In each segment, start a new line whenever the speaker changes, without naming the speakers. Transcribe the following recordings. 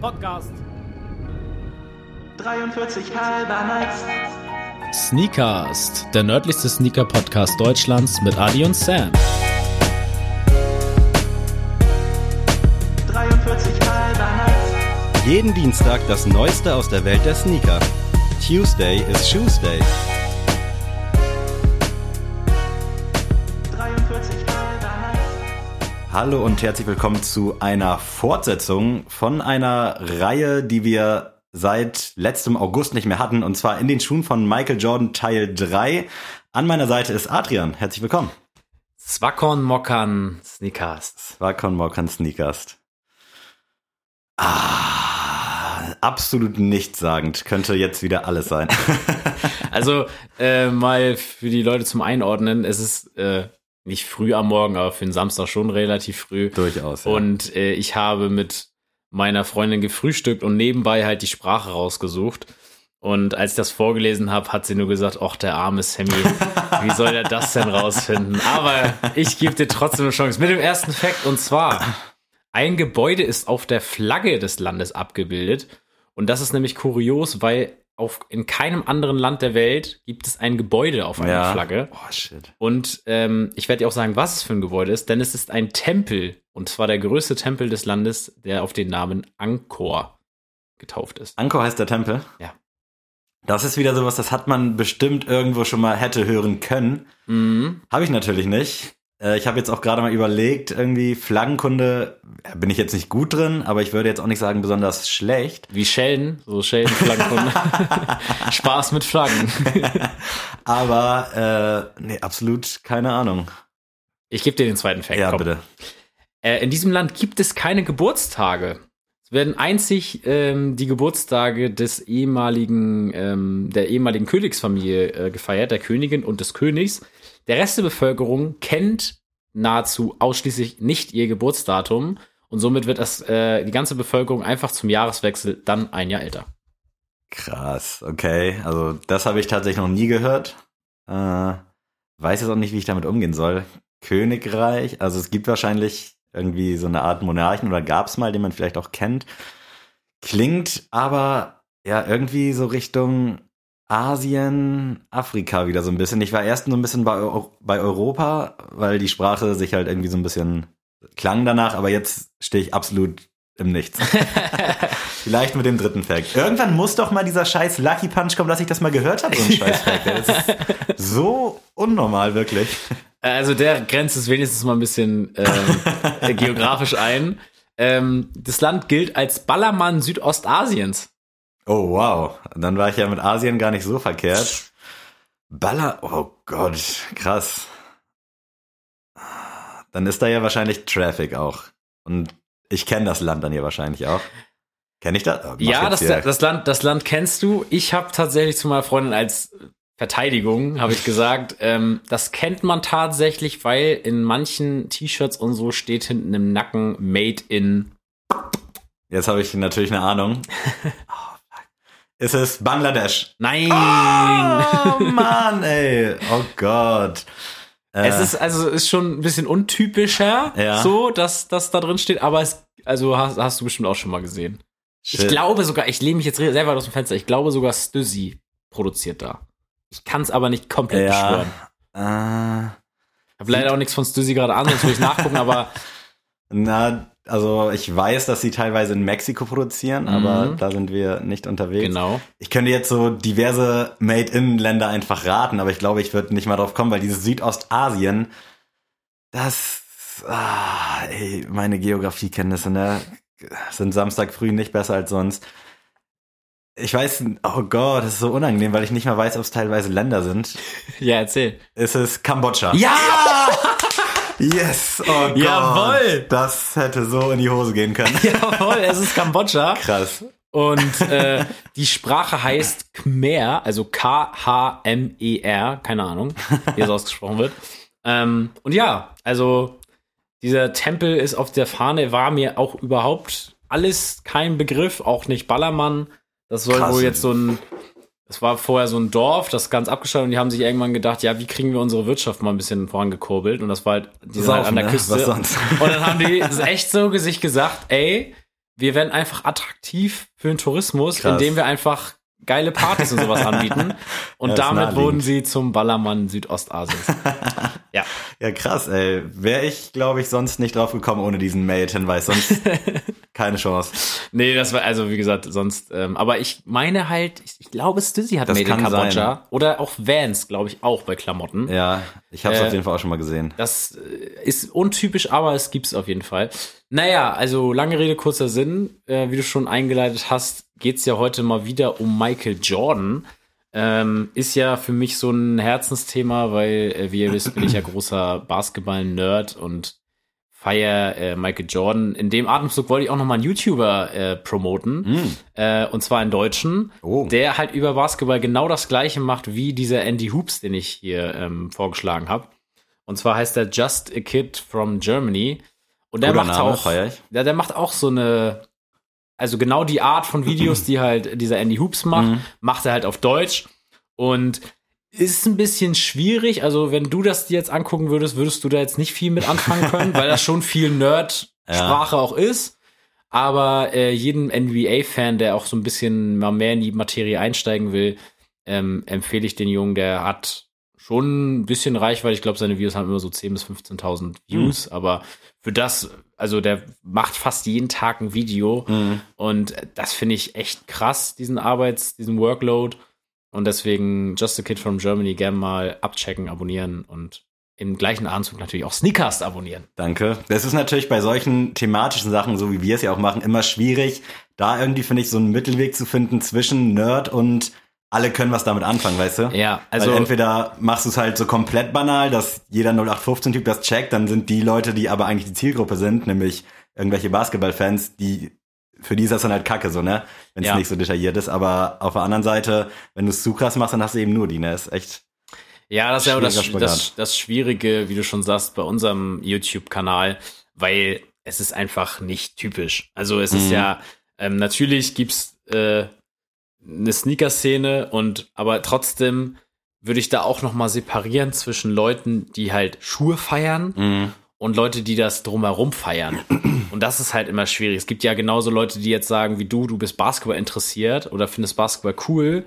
Podcast.
43 halber Nights.
Sneakast, der nördlichste Sneaker-Podcast Deutschlands mit Adi und Sam.
43 halber Nights.
Jeden Dienstag das Neueste aus der Welt der Sneaker. Tuesday is Shoes Day. Hallo und herzlich willkommen zu einer Fortsetzung von einer Reihe, die wir seit letztem August nicht mehr hatten, und zwar in den Schuhen von Michael Jordan Teil 3. An meiner Seite ist Adrian. Herzlich willkommen.
Swakon Mokan Sneakast.
Wakon Mokan Sneakers. Ah, absolut nichtssagend. Könnte jetzt wieder alles sein.
Also äh, mal für die Leute zum Einordnen, es ist äh, nicht früh am Morgen, aber für den Samstag schon relativ früh.
Durchaus. Ja.
Und äh, ich habe mit meiner Freundin gefrühstückt und nebenbei halt die Sprache rausgesucht. Und als ich das vorgelesen habe, hat sie nur gesagt, ach, der arme Sammy, wie soll er das denn rausfinden? Aber ich gebe dir trotzdem eine Chance. Mit dem ersten Fakt, und zwar, ein Gebäude ist auf der Flagge des Landes abgebildet. Und das ist nämlich kurios, weil auf, in keinem anderen Land der Welt gibt es ein Gebäude auf einer
ja.
Flagge.
Oh, shit.
Und ähm, ich werde dir auch sagen, was es für ein Gebäude ist, denn es ist ein Tempel. Und zwar der größte Tempel des Landes, der auf den Namen Angkor getauft ist.
Angkor heißt der Tempel?
Ja.
Das ist wieder sowas, das hat man bestimmt irgendwo schon mal hätte hören können.
Mhm.
Habe ich natürlich nicht. Äh, Ich habe jetzt auch gerade mal überlegt, irgendwie Flaggenkunde bin ich jetzt nicht gut drin, aber ich würde jetzt auch nicht sagen besonders schlecht.
Wie Schellen, so Schellenflaggen. Spaß mit Flaggen.
Aber äh, nee, absolut keine Ahnung.
Ich gebe dir den zweiten Fact.
Ja,
komm.
bitte.
Äh, in diesem Land gibt es keine Geburtstage. Es werden einzig ähm, die Geburtstage des ehemaligen, ähm, der ehemaligen Königsfamilie äh, gefeiert, der Königin und des Königs. Der Rest der Bevölkerung kennt nahezu ausschließlich nicht ihr Geburtsdatum und somit wird das, äh, die ganze Bevölkerung einfach zum Jahreswechsel dann ein Jahr älter.
Krass, okay. Also das habe ich tatsächlich noch nie gehört. Äh, weiß jetzt auch nicht, wie ich damit umgehen soll. Königreich, also es gibt wahrscheinlich irgendwie so eine Art Monarchen oder gab es mal, den man vielleicht auch kennt. Klingt aber ja irgendwie so Richtung Asien, Afrika wieder so ein bisschen. Ich war erst so ein bisschen bei, bei Europa, weil die Sprache sich halt irgendwie so ein bisschen klang danach, aber jetzt stehe ich absolut im Nichts. Vielleicht mit dem dritten Fact. Irgendwann muss doch mal dieser scheiß Lucky Punch kommen, dass ich das mal gehört habe, so ein scheiß Fact. Das ist so unnormal, wirklich.
Also der grenzt es wenigstens mal ein bisschen ähm, geografisch ein. Ähm, das Land gilt als Ballermann Südostasiens.
Oh, wow. Dann war ich ja mit Asien gar nicht so verkehrt. Baller, oh Gott, krass. Dann ist da ja wahrscheinlich Traffic auch. Und ich kenne das Land dann ja wahrscheinlich auch. Kenne ich das? Oh, mach
Ja, das, das, Land, das Land kennst du. Ich habe tatsächlich zu meiner Freundin als Verteidigung, habe ich gesagt, ähm, das kennt man tatsächlich, weil in manchen T-Shirts und so steht hinten im Nacken Made in.
Jetzt habe ich natürlich eine Ahnung. Fuck. Ist es Bangladesch?
Nein!
Oh Mann, ey. Oh Gott. Äh,
Es ist also ist schon ein bisschen untypischer,
Ja.
so dass das da drin steht, aber es also hast, hast du bestimmt auch schon mal gesehen. Ich
shit.
glaube sogar, ich lehne mich jetzt selber aus dem Fenster. Ich glaube sogar Stüssi produziert da. Ich kann es aber nicht komplett beschwören.
ja. Äh,
Ich habe leider auch nichts von Stüssi gerade an, sonst würde ich nachgucken, aber
Na, also ich weiß, dass sie teilweise in Mexiko produzieren, aber
Mhm.
da sind wir nicht unterwegs.
genau.
Ich könnte jetzt so diverse Made-in-Länder einfach raten, aber ich glaube, ich würde nicht mal drauf kommen, weil dieses Südostasien, das, ah, ey, meine Geografiekenntnisse, ne, sind Samstag früh nicht besser als sonst. Ich weiß, oh Gott, das ist so unangenehm, weil ich nicht mal weiß, ob es teilweise Länder sind.
Ja, erzähl.
Ist es Kambodscha?
Ja!
Yes! Oh Gott!
Jawohl!
Das hätte so in die Hose gehen können.
Jawohl, es ist Kambodscha.
Krass.
Und äh, die Sprache heißt Khmer, also K-H-M-E-R, keine Ahnung, wie das ausgesprochen wird. Ähm, und ja, also dieser Tempel ist auf der Fahne, war mir auch überhaupt alles kein Begriff, auch nicht Ballermann. Das soll
Krass.
wohl jetzt so ein, es war vorher so ein Dorf, das ganz abgeschaltet und die haben sich irgendwann gedacht, ja, wie kriegen wir unsere Wirtschaft mal ein bisschen vorangekurbelt? Und das war halt, die sind halt an der
ne?
Küste. Und dann haben die echt so sich gesagt, ey, wir werden einfach attraktiv für den Tourismus,
Krass.
indem wir einfach geile Partys und sowas anbieten. Und
Ja,
damit wurden sie zum Ballermann Südostasiens. ja.
Ja, krass, ey. Wäre ich, glaube ich, sonst nicht drauf gekommen ohne diesen Mail-Hinweis. Sonst keine Chance.
Nee, das war, also wie gesagt, sonst, ähm, aber ich meine halt, ich, ich glaube, Stizzy hat
Das
Made in Kambodscha.
sein.
Oder auch Vans, glaube ich, auch bei Klamotten.
Ja, ich habe es
Äh,
auf jeden Fall auch schon mal gesehen.
Das äh, ist untypisch, aber es gibt's auf jeden Fall. Naja, also lange Rede, kurzer Sinn. Äh, wie du schon eingeleitet hast, geht's ja heute mal wieder um Michael Jordan. Ähm, ist ja für mich so ein Herzensthema, weil, äh, wie ihr wisst, bin ich ja großer Basketball-Nerd und feier äh, Michael Jordan. In dem Atemzug wollte ich auch noch mal einen YouTuber äh, promoten,
Hm.
äh, und zwar einen Deutschen,
Oh.
der halt über Basketball genau das gleiche macht wie dieser Andy Hoops, den ich hier ähm, vorgeschlagen habe. Und zwar heißt er Just a Kid from Germany. Und der
Guter
macht
Name,
auch, ja, der macht auch so eine, also genau die Art von Videos, die halt dieser Andy Hoops macht,
Mhm.
macht er halt auf Deutsch. Und ist ein bisschen schwierig. Also, wenn du das dir jetzt angucken würdest, würdest du da jetzt nicht viel mit anfangen können, weil das schon viel Nerd-Sprache auch ist. Aber äh, jedem NBA-Fan, der auch so ein bisschen mal mehr in die Materie einsteigen will, ähm, empfehle ich den Jungen, der hat schon ein bisschen Reichweite. Ich glaube, seine Videos haben immer so 10.000 bis 15.000 Views, aber für das, also der macht fast jeden Tag ein Video
Mhm.
und das finde ich echt krass, diesen Arbeits-, diesen Workload. Und deswegen Just a Kid from Germany gerne mal abchecken, abonnieren und im gleichen Anzug natürlich auch Sneakers abonnieren.
Danke. Das ist natürlich bei solchen thematischen Sachen, so wie wir es ja auch machen, immer schwierig, da irgendwie, finde ich, so einen Mittelweg zu finden zwischen Nerd und alle können was damit anfangen, weißt du?
Ja, also
Weil entweder machst du es halt so komplett banal, dass jeder 0815-Typ das checkt, dann sind die Leute, die aber eigentlich die Zielgruppe sind, nämlich irgendwelche Basketballfans, die für die ist das dann halt kacke, so, ne? Wenn es
Ja.
nicht so detailliert ist. Aber auf der anderen Seite, wenn du es zu krass machst, dann hast du eben nur die, ne? Ist echt.
Ja, das ist ja das, das, das Schwierige, wie du schon sagst, bei unserem YouTube-Kanal, weil es ist einfach nicht typisch. Also es ist
Mhm.
ja, ähm, natürlich gibt's äh, eine Sneaker-Szene und aber trotzdem würde ich da auch noch mal separieren zwischen Leuten, die halt Schuhe feiern
Mhm.
und Leute, die das drumherum feiern. Und das ist halt immer schwierig. Es gibt ja genauso Leute, die jetzt sagen, wie du, du bist Basketball interessiert oder findest Basketball cool.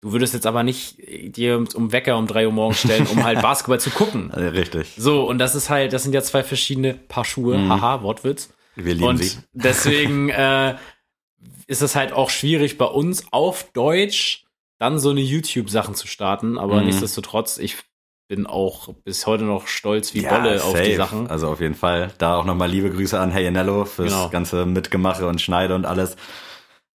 Du würdest jetzt aber nicht dir um Wecker um drei Uhr morgens stellen, um halt Basketball zu gucken.
Richtig.
So, und das ist halt, das sind ja zwei verschiedene Paar Schuhe.
Mhm.
Haha, Wortwitz.
Wir lieben
Und
sie.
deswegen äh, ist es halt auch schwierig bei uns auf Deutsch dann so eine YouTube-Sachen zu starten. Aber
Mhm.
nichtsdestotrotz, ich bin auch bis heute noch stolz wie Bolle auf die
safe.
Sachen.
Also auf jeden Fall. Da auch nochmal liebe Grüße an Hey Anello fürs
Genau.
ganze Mitgemache und Schneide und alles.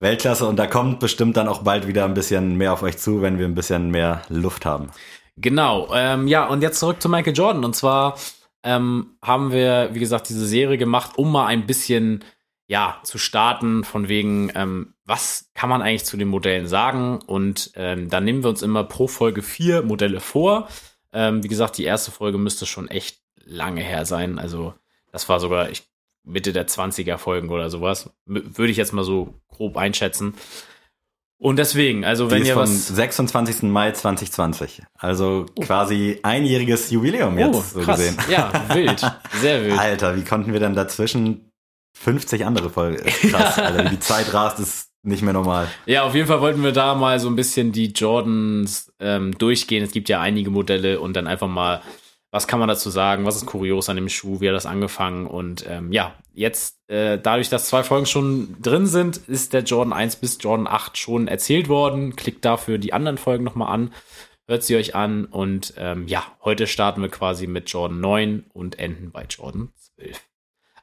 Weltklasse und da kommt bestimmt dann auch bald wieder ein bisschen mehr auf euch zu, wenn wir ein bisschen mehr Luft haben.
Genau, ähm, ja, und jetzt zurück zu Michael Jordan. Und zwar ähm, haben wir, wie gesagt, diese Serie gemacht, um mal ein bisschen, ja, zu starten, von wegen, ähm, was kann man eigentlich zu den Modellen sagen? Und ähm, dann nehmen wir uns immer pro Folge vier Modelle vor. Ähm, wie gesagt, die erste Folge müsste schon echt lange her sein. Also, das war sogar ich, Mitte der 20er Folgen oder sowas. M- Würde ich jetzt mal so grob einschätzen. Und deswegen, also wenn
ist
ihr
vom
was.
26. Mai 2020. Also quasi einjähriges Jubiläum jetzt so
Oh, krass.
gesehen.
Ja, wild. Sehr wild.
Alter, wie konnten wir denn dazwischen 50 andere Folgen? Krass, Alter, die Zeit rast, ist nicht mehr normal.
Ja, auf jeden Fall wollten wir da mal so ein bisschen die Jordans ähm, durchgehen. Es gibt ja einige Modelle und dann einfach mal, was kann man dazu sagen? Was ist kurios an dem Schuh? Wie hat das angefangen? Und ähm, ja, jetzt, äh, dadurch, dass zwei Folgen schon drin sind, ist der Jordan 1 bis Jordan 8 schon erzählt worden. Klickt dafür die anderen Folgen nochmal an. Hört sie euch an. Und ähm, ja, heute starten wir quasi mit Jordan 9 und enden bei Jordan 12.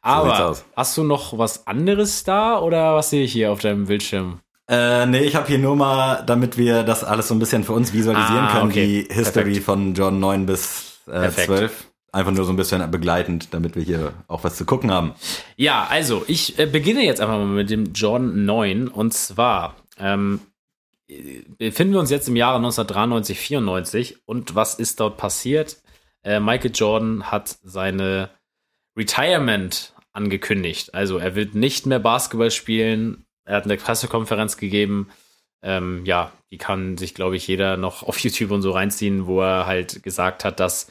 Aber hast du noch was anderes da oder was sehe ich hier auf deinem Bildschirm?
Äh, nee, ich habe hier nur mal, damit wir das alles so ein bisschen für uns visualisieren
Ah,
können,
okay.
die History
Perfekt.
von John 9 bis äh,
Perfekt.
12. Einfach nur so ein bisschen begleitend, damit wir hier auch was zu gucken haben.
Ja, also ich äh, beginne jetzt einfach mal mit dem Jordan 9 und zwar ähm, äh, befinden wir uns jetzt im Jahre 1993, 94 und was ist dort passiert? Äh, Michael Jordan hat seine Retirement angekündigt. Also er wird nicht mehr Basketball spielen. Er hat eine Pressekonferenz gegeben. Ähm, ja, die kann sich, glaube ich, jeder noch auf YouTube und so reinziehen, wo er halt gesagt hat, dass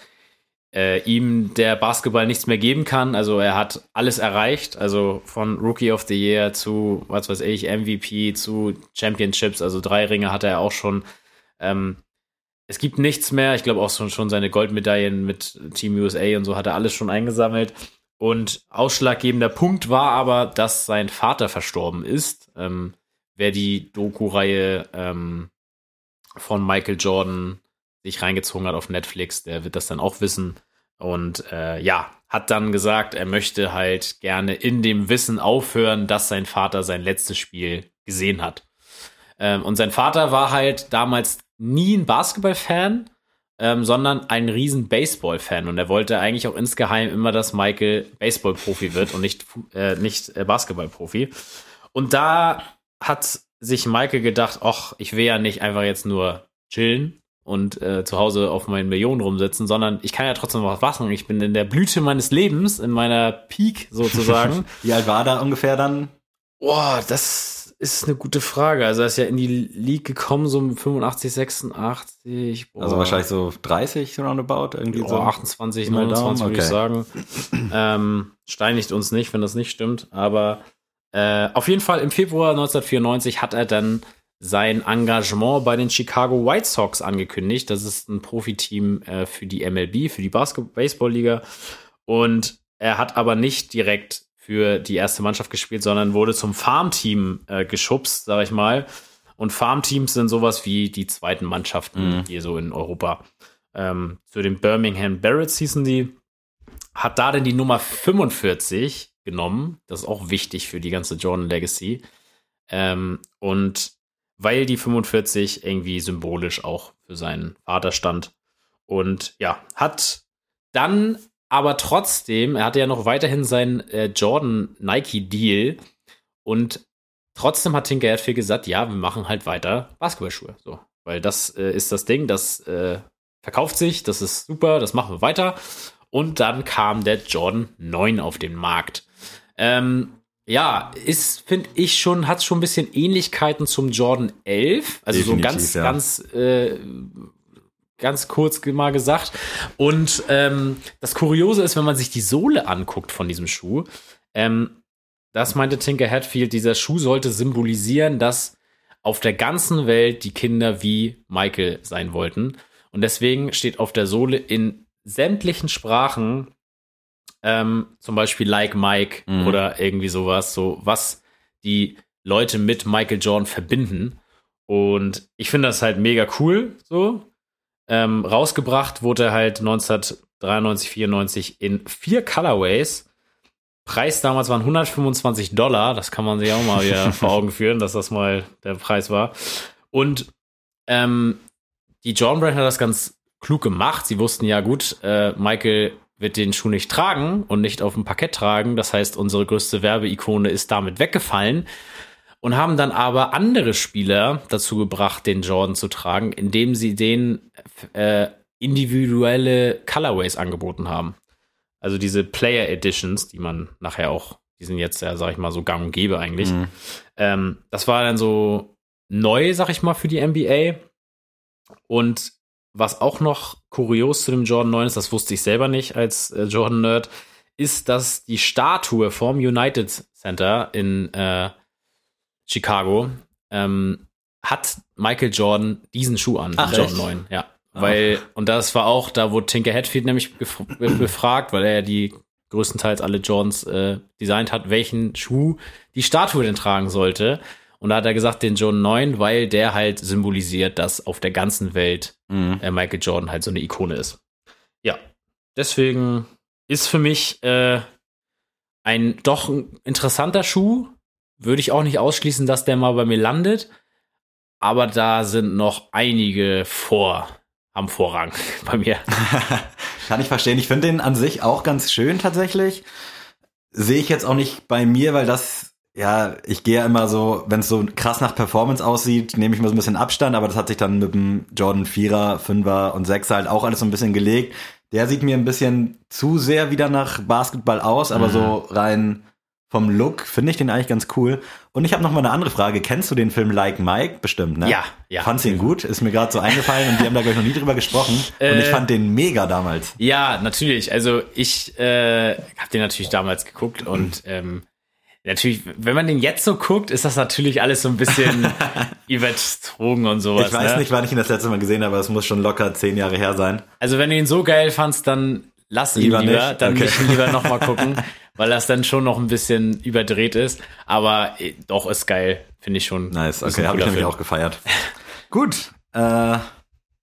äh, ihm der Basketball nichts mehr geben kann. Also er hat alles erreicht, also von Rookie of the Year zu, was weiß ich, MVP zu Championships, also drei Ringe hatte er auch schon. Ähm, es gibt nichts mehr. Ich glaube auch schon, schon seine Goldmedaillen mit Team USA und so hat er alles schon eingesammelt. Und ausschlaggebender Punkt war aber, dass sein Vater verstorben ist. Ähm, wer die Doku-Reihe ähm, von Michael Jordan sich reingezogen hat auf Netflix, der wird das dann auch wissen. Und äh, ja, hat dann gesagt, er möchte halt gerne in dem Wissen aufhören, dass sein Vater sein letztes Spiel gesehen hat. Ähm, und sein Vater war halt damals nie ein Basketball-Fan, ähm, sondern ein riesen Baseball-Fan. Und er wollte eigentlich auch insgeheim immer, dass Michael Baseball-Profi wird und nicht, äh, nicht äh, Basketball-Profi. Und da hat sich Michael gedacht, ach, ich will ja nicht einfach jetzt nur chillen und äh, zu Hause auf meinen Millionen rumsitzen, sondern ich kann ja trotzdem was machen. Ich bin in der Blüte meines Lebens, in meiner Peak sozusagen.
Wie alt war da ungefähr dann?
Boah, das ist eine gute Frage. Also er ist ja in die League gekommen, so um 85, 86. Boah.
Also wahrscheinlich so 30 roundabout, irgendwie
Boah,
so.
28,
Mal
29
Daumen,
würde ich
okay.
sagen. ähm, steinigt uns nicht, wenn das nicht stimmt. Aber äh, auf jeden Fall im Februar 1994 hat er dann sein Engagement bei den Chicago White Sox angekündigt. Das ist ein Profiteam äh, für die MLB, für die Basket Baseball-Liga. Und er hat aber nicht direkt für die erste Mannschaft gespielt, sondern wurde zum Farmteam äh, geschubst, sag ich mal. Und Farmteams sind sowas wie die zweiten Mannschaften
Mhm.
hier so in Europa. Ähm, zu den Birmingham Barretts hießen die. Hat da denn die Nummer 45 genommen. Das ist auch wichtig für die ganze Jordan Legacy. Ähm, und weil die 45 irgendwie symbolisch auch für seinen Vater stand. Und ja, hat dann aber trotzdem, er hatte ja noch weiterhin seinen äh, Jordan Nike Deal und trotzdem hat Tinker Hatfield gesagt, ja, wir machen halt weiter Basketballschuhe. So, weil das äh, ist das Ding, das äh, verkauft sich, das ist super, das machen wir weiter. Und dann kam der Jordan 9 auf den Markt. Ähm, ja, ist, finde ich schon, hat schon ein bisschen Ähnlichkeiten zum Jordan 11. Also so
Definitiv,
ganz,
ja.
ganz, äh, ganz kurz mal gesagt. Und ähm, das Kuriose ist, wenn man sich die Sohle anguckt von diesem Schuh, ähm, das meinte Tinker Hatfield, dieser Schuh sollte symbolisieren, dass auf der ganzen Welt die Kinder wie Michael sein wollten. Und deswegen steht auf der Sohle in sämtlichen Sprachen ähm, zum Beispiel Like Mike
Mhm.
oder irgendwie sowas, so was die Leute mit Michael Jordan verbinden. Und ich finde das halt mega cool, so. Ähm, rausgebracht wurde er halt 1993, 94 in vier Colorways. Preis damals waren 125 Dollar. Das kann man sich auch mal wieder vor Augen führen, dass das mal der Preis war. Und ähm, die Jordan Brand hat das ganz klug gemacht. Sie wussten ja gut, äh, Michael wird den Schuh nicht tragen und nicht auf dem Parkett tragen. Das heißt, unsere größte Werbeikone ist damit weggefallen und haben dann aber andere Spieler dazu gebracht, den Jordan zu tragen, indem sie denen äh, individuelle Colorways angeboten haben. Also diese Player Editions, die man nachher auch, die sind jetzt ja, sag ich mal, so gang und gäbe eigentlich.
Mhm.
Ähm, das war dann so neu, sag ich mal, für die NBA. Und was auch noch kurios zu dem Jordan 9 ist, das wusste ich selber nicht als äh, Jordan-Nerd, ist, dass die Statue vom United Center in äh, Chicago ähm, hat Michael Jordan diesen Schuh an,
Ach,
den Jordan
echt?
9, ja. Weil, und das war auch, da wurde Tinker Hatfield nämlich befragt, weil er ja die größtenteils alle Jordans äh, designt hat, welchen Schuh die Statue denn tragen sollte. Und da hat er gesagt, den Jordan 9, weil der halt symbolisiert, dass auf der ganzen Welt
Mhm.
äh, Michael Jordan halt so eine Ikone ist. Ja, deswegen ist für mich äh, ein doch ein interessanter Schuh. Würde ich auch nicht ausschließen, dass der mal bei mir landet. Aber da sind noch einige vor, am Vorrang bei mir.
Kann ich verstehen. Ich finde den an sich auch ganz schön tatsächlich. Sehe ich jetzt auch nicht bei mir, weil das, ja, ich gehe ja immer so, wenn es so krass nach Performance aussieht, nehme ich mir so ein bisschen Abstand, aber das hat sich dann mit dem Jordan 4er, 5er und 6er halt auch alles so ein bisschen gelegt. Der sieht mir ein bisschen zu sehr wieder nach Basketball aus, aber
Mhm.
so rein vom Look finde ich den eigentlich ganz cool. Und ich habe noch mal eine andere Frage. Kennst du den Film Like Mike bestimmt, ne?
Ja, ja.
Fandst du ihn gut? Ist mir gerade so eingefallen und wir haben da gleich noch nie drüber gesprochen. und ich
Äh,
fand den mega damals.
Ja, natürlich. Also ich äh, habe den natürlich damals geguckt und ähm, natürlich, wenn man den jetzt so guckt, ist das natürlich alles so ein bisschen überzogen und sowas.
Ich weiß
ne?
nicht, wann ich ihn das letzte Mal gesehen habe, aber es muss schon locker zehn Jahre her sein.
Also wenn du ihn so geil fandst, dann lass ihn
Lieber
lieber, dann
Okay.
nicht lieber nochmal gucken, weil das dann schon noch ein bisschen überdreht ist. Aber äh, doch, ist geil, finde ich schon.
Nice, okay, habe ich nämlich auch gefeiert. Gut, äh,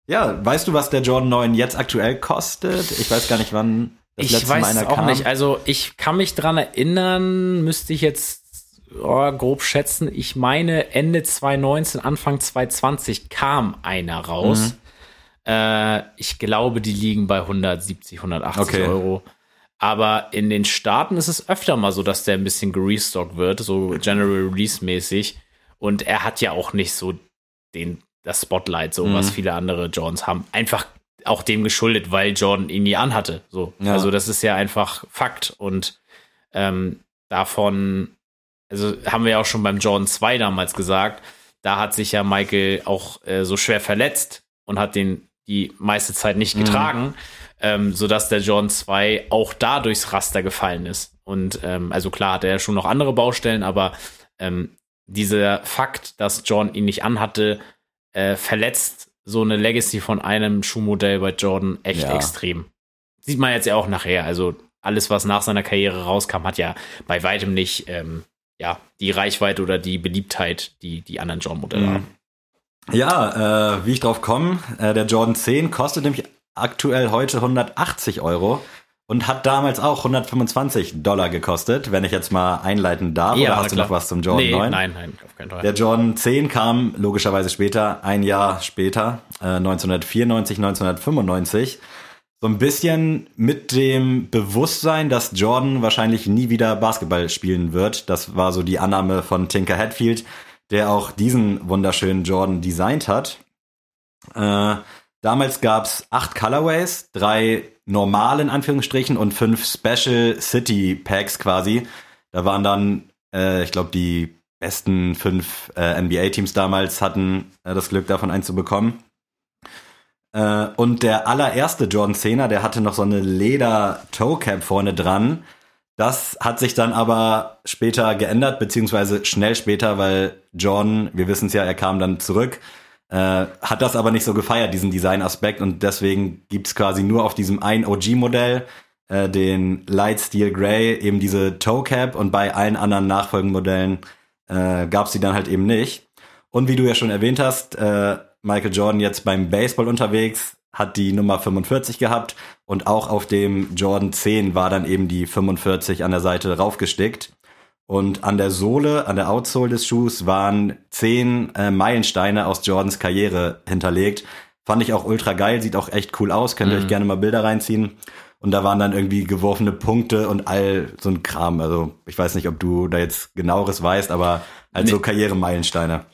ja, weißt du, was der Jordan 9 jetzt aktuell kostet? Ich weiß gar nicht, wann das
Ich
letzte
weiß
Mal einer
auch
kam.
nicht. Also ich kann mich dran erinnern, müsste ich jetzt oh, grob schätzen. Ich meine, Ende 2019, Anfang 2020 kam einer raus.
Mhm.
Äh, ich glaube, die liegen bei 170, 180
Okay.
Euro. Aber in den Staaten ist es öfter mal so, dass der ein bisschen gerestockt wird, so General Release mäßig. Und er hat ja auch nicht so den, das Spotlight, so
Mhm.
was viele andere Jordans haben. Einfach auch dem geschuldet, weil Jordan ihn nie anhatte. So.
Ja.
Also das ist ja einfach Fakt. Und ähm, davon, also haben wir ja auch schon beim Jordan 2 damals gesagt, da hat sich ja Michael auch äh, so schwer verletzt und hat den die meiste Zeit nicht
Mhm.
Ähm, sodass der Jordan 2 auch da durchs Raster gefallen ist. Und ähm, also klar hat er schon noch andere Baustellen, aber ähm, dieser Fakt, dass Jordan ihn nicht anhatte, äh, verletzt so eine Legacy von einem Schuhmodell bei Jordan echt
Ja.
extrem. Sieht man jetzt ja auch nachher. Also alles, was nach seiner Karriere rauskam, hat ja bei weitem nicht ähm, ja, die Reichweite oder die Beliebtheit, die die anderen Jordan-Modelle
Mhm.
haben.
Ja, äh, wie ich drauf komme, äh, der Jordan 10 kostet nämlich aktuell heute 180 Euro und hat damals auch 125 Dollar gekostet, wenn ich jetzt mal einleiten darf.
Ja,
oder hast du noch was zum Jordan
nee,
9?
Nein, nein, auf keinen Fall.
Der Jordan 10 kam logischerweise später, ein Jahr später, äh, 1994, 1995. So ein bisschen mit dem Bewusstsein, dass Jordan wahrscheinlich nie wieder Basketball spielen wird. Das war so die Annahme von Tinker Hatfield, der auch diesen wunderschönen Jordan designt hat. Äh, damals gab's acht Colorways, drei normale in Anführungsstrichen und fünf Special City Packs quasi. Da waren dann, äh, ich glaube, die besten fünf äh, NBA-Teams damals hatten äh, das Glück, davon einen zu bekommen. Äh, und der allererste Jordan 10er, der hatte noch so eine Leder-Toe-Cap vorne dran. Das hat sich dann aber später geändert, beziehungsweise schnell später, weil Jordan, wir wissen es ja, er kam dann zurück, äh, hat das aber nicht so gefeiert, diesen Design-Aspekt. Und deswegen gibt's quasi nur auf diesem ein OG-Modell, äh, den Light Steel Grey, eben diese Toe Cap und bei allen anderen Nachfolgemodellen äh, gab's die dann halt eben nicht. Und wie du ja schon erwähnt hast, äh, Michael Jordan jetzt beim Baseball unterwegs, hat die Nummer 45 gehabt und auch auf dem Jordan 10 war dann eben die 45 an der Seite raufgestickt. Und an der Sohle, an der Outsole des Schuhs waren zehn äh, Meilensteine aus Jordans Karriere hinterlegt. Fand ich auch ultra geil, sieht auch echt cool aus, könnt ihr euch gerne mal Bilder reinziehen. Und da waren dann irgendwie geworfene Punkte und all so ein Kram. Also ich weiß nicht, ob du da jetzt genaueres weißt, aber halt
Nee.
so Karrieremeilensteine.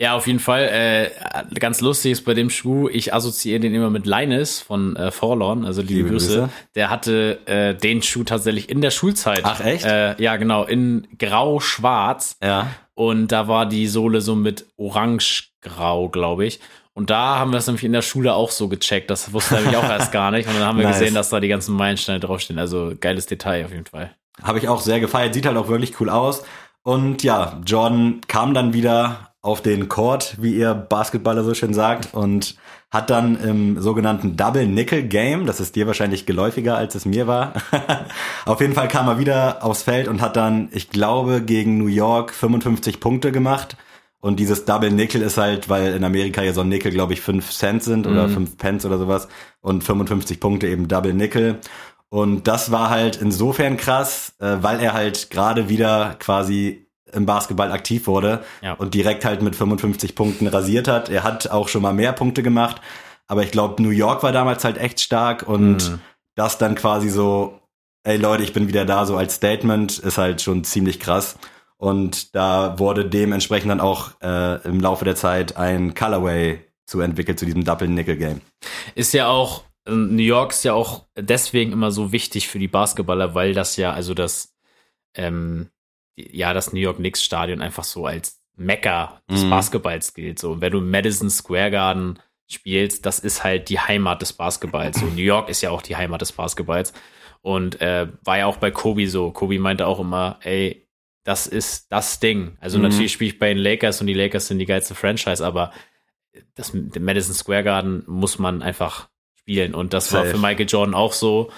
Ja, auf jeden Fall. Äh, ganz lustig ist bei dem Schuh, ich assoziiere den immer mit Linus von äh, Forlorn, also liebe,
Liebe
Grüße.
Grüße.
Der hatte äh, den Schuh tatsächlich in der Schulzeit.
Ach, echt?
Äh, ja, genau, in grau-schwarz.
Ja.
Und da war die Sohle so mit orange-grau, glaube ich. Und da haben wir es nämlich in der Schule auch so gecheckt. Das wusste ich auch erst gar nicht. Und dann haben wir
Nice.
gesehen, dass da die ganzen Meilensteine draufstehen. Also geiles Detail auf jeden Fall.
Habe ich auch sehr gefeiert. Sieht halt auch wirklich cool aus. Und ja, Jordan kam dann wieder auf den Court, wie ihr Basketballer so schön sagt, und hat dann im sogenannten Double Nickel Game, das ist dir wahrscheinlich geläufiger, als es mir war. auf jeden Fall kam er wieder aufs Feld und hat dann, ich glaube, gegen New York 55 Punkte gemacht. Und dieses Double Nickel ist halt, weil in Amerika ja so ein Nickel, glaube ich, 5 Cent sind oder 5 Pence oder sowas und 55 Punkte eben Double Nickel. Und das war halt insofern krass, äh, weil er halt gerade wieder quasi im Basketball aktiv wurde
Ja.
und direkt halt mit 55 Punkten rasiert hat. Er hat auch schon mal mehr Punkte gemacht, aber ich glaube, New York war damals halt echt stark und
Mhm.
das dann quasi so, ey Leute, ich bin wieder da, so als Statement, ist halt schon ziemlich krass. Und da wurde dementsprechend dann auch äh, im Laufe der Zeit ein Colorway zu entwickelt zu diesem Double Nickel Game.
Ist ja auch, äh, New York ist ja auch deswegen immer so wichtig für die Basketballer, weil das ja, also das ähm, ja, das New York Knicks Stadion einfach so als Mekka des
Mhm.
Basketballs gilt. So, und wenn du im Madison Square Garden spielst, das ist halt die Heimat des Basketballs. So, New York ist ja auch die Heimat des Basketballs. Und äh, war ja auch bei Kobe so. Kobe meinte auch immer, ey, das ist das Ding. Also
Mhm.
natürlich spiele ich bei den Lakers und die Lakers sind die geilste Franchise, aber das Madison Square Garden muss man einfach spielen. Und das war
Safe.
für Michael Jordan auch so.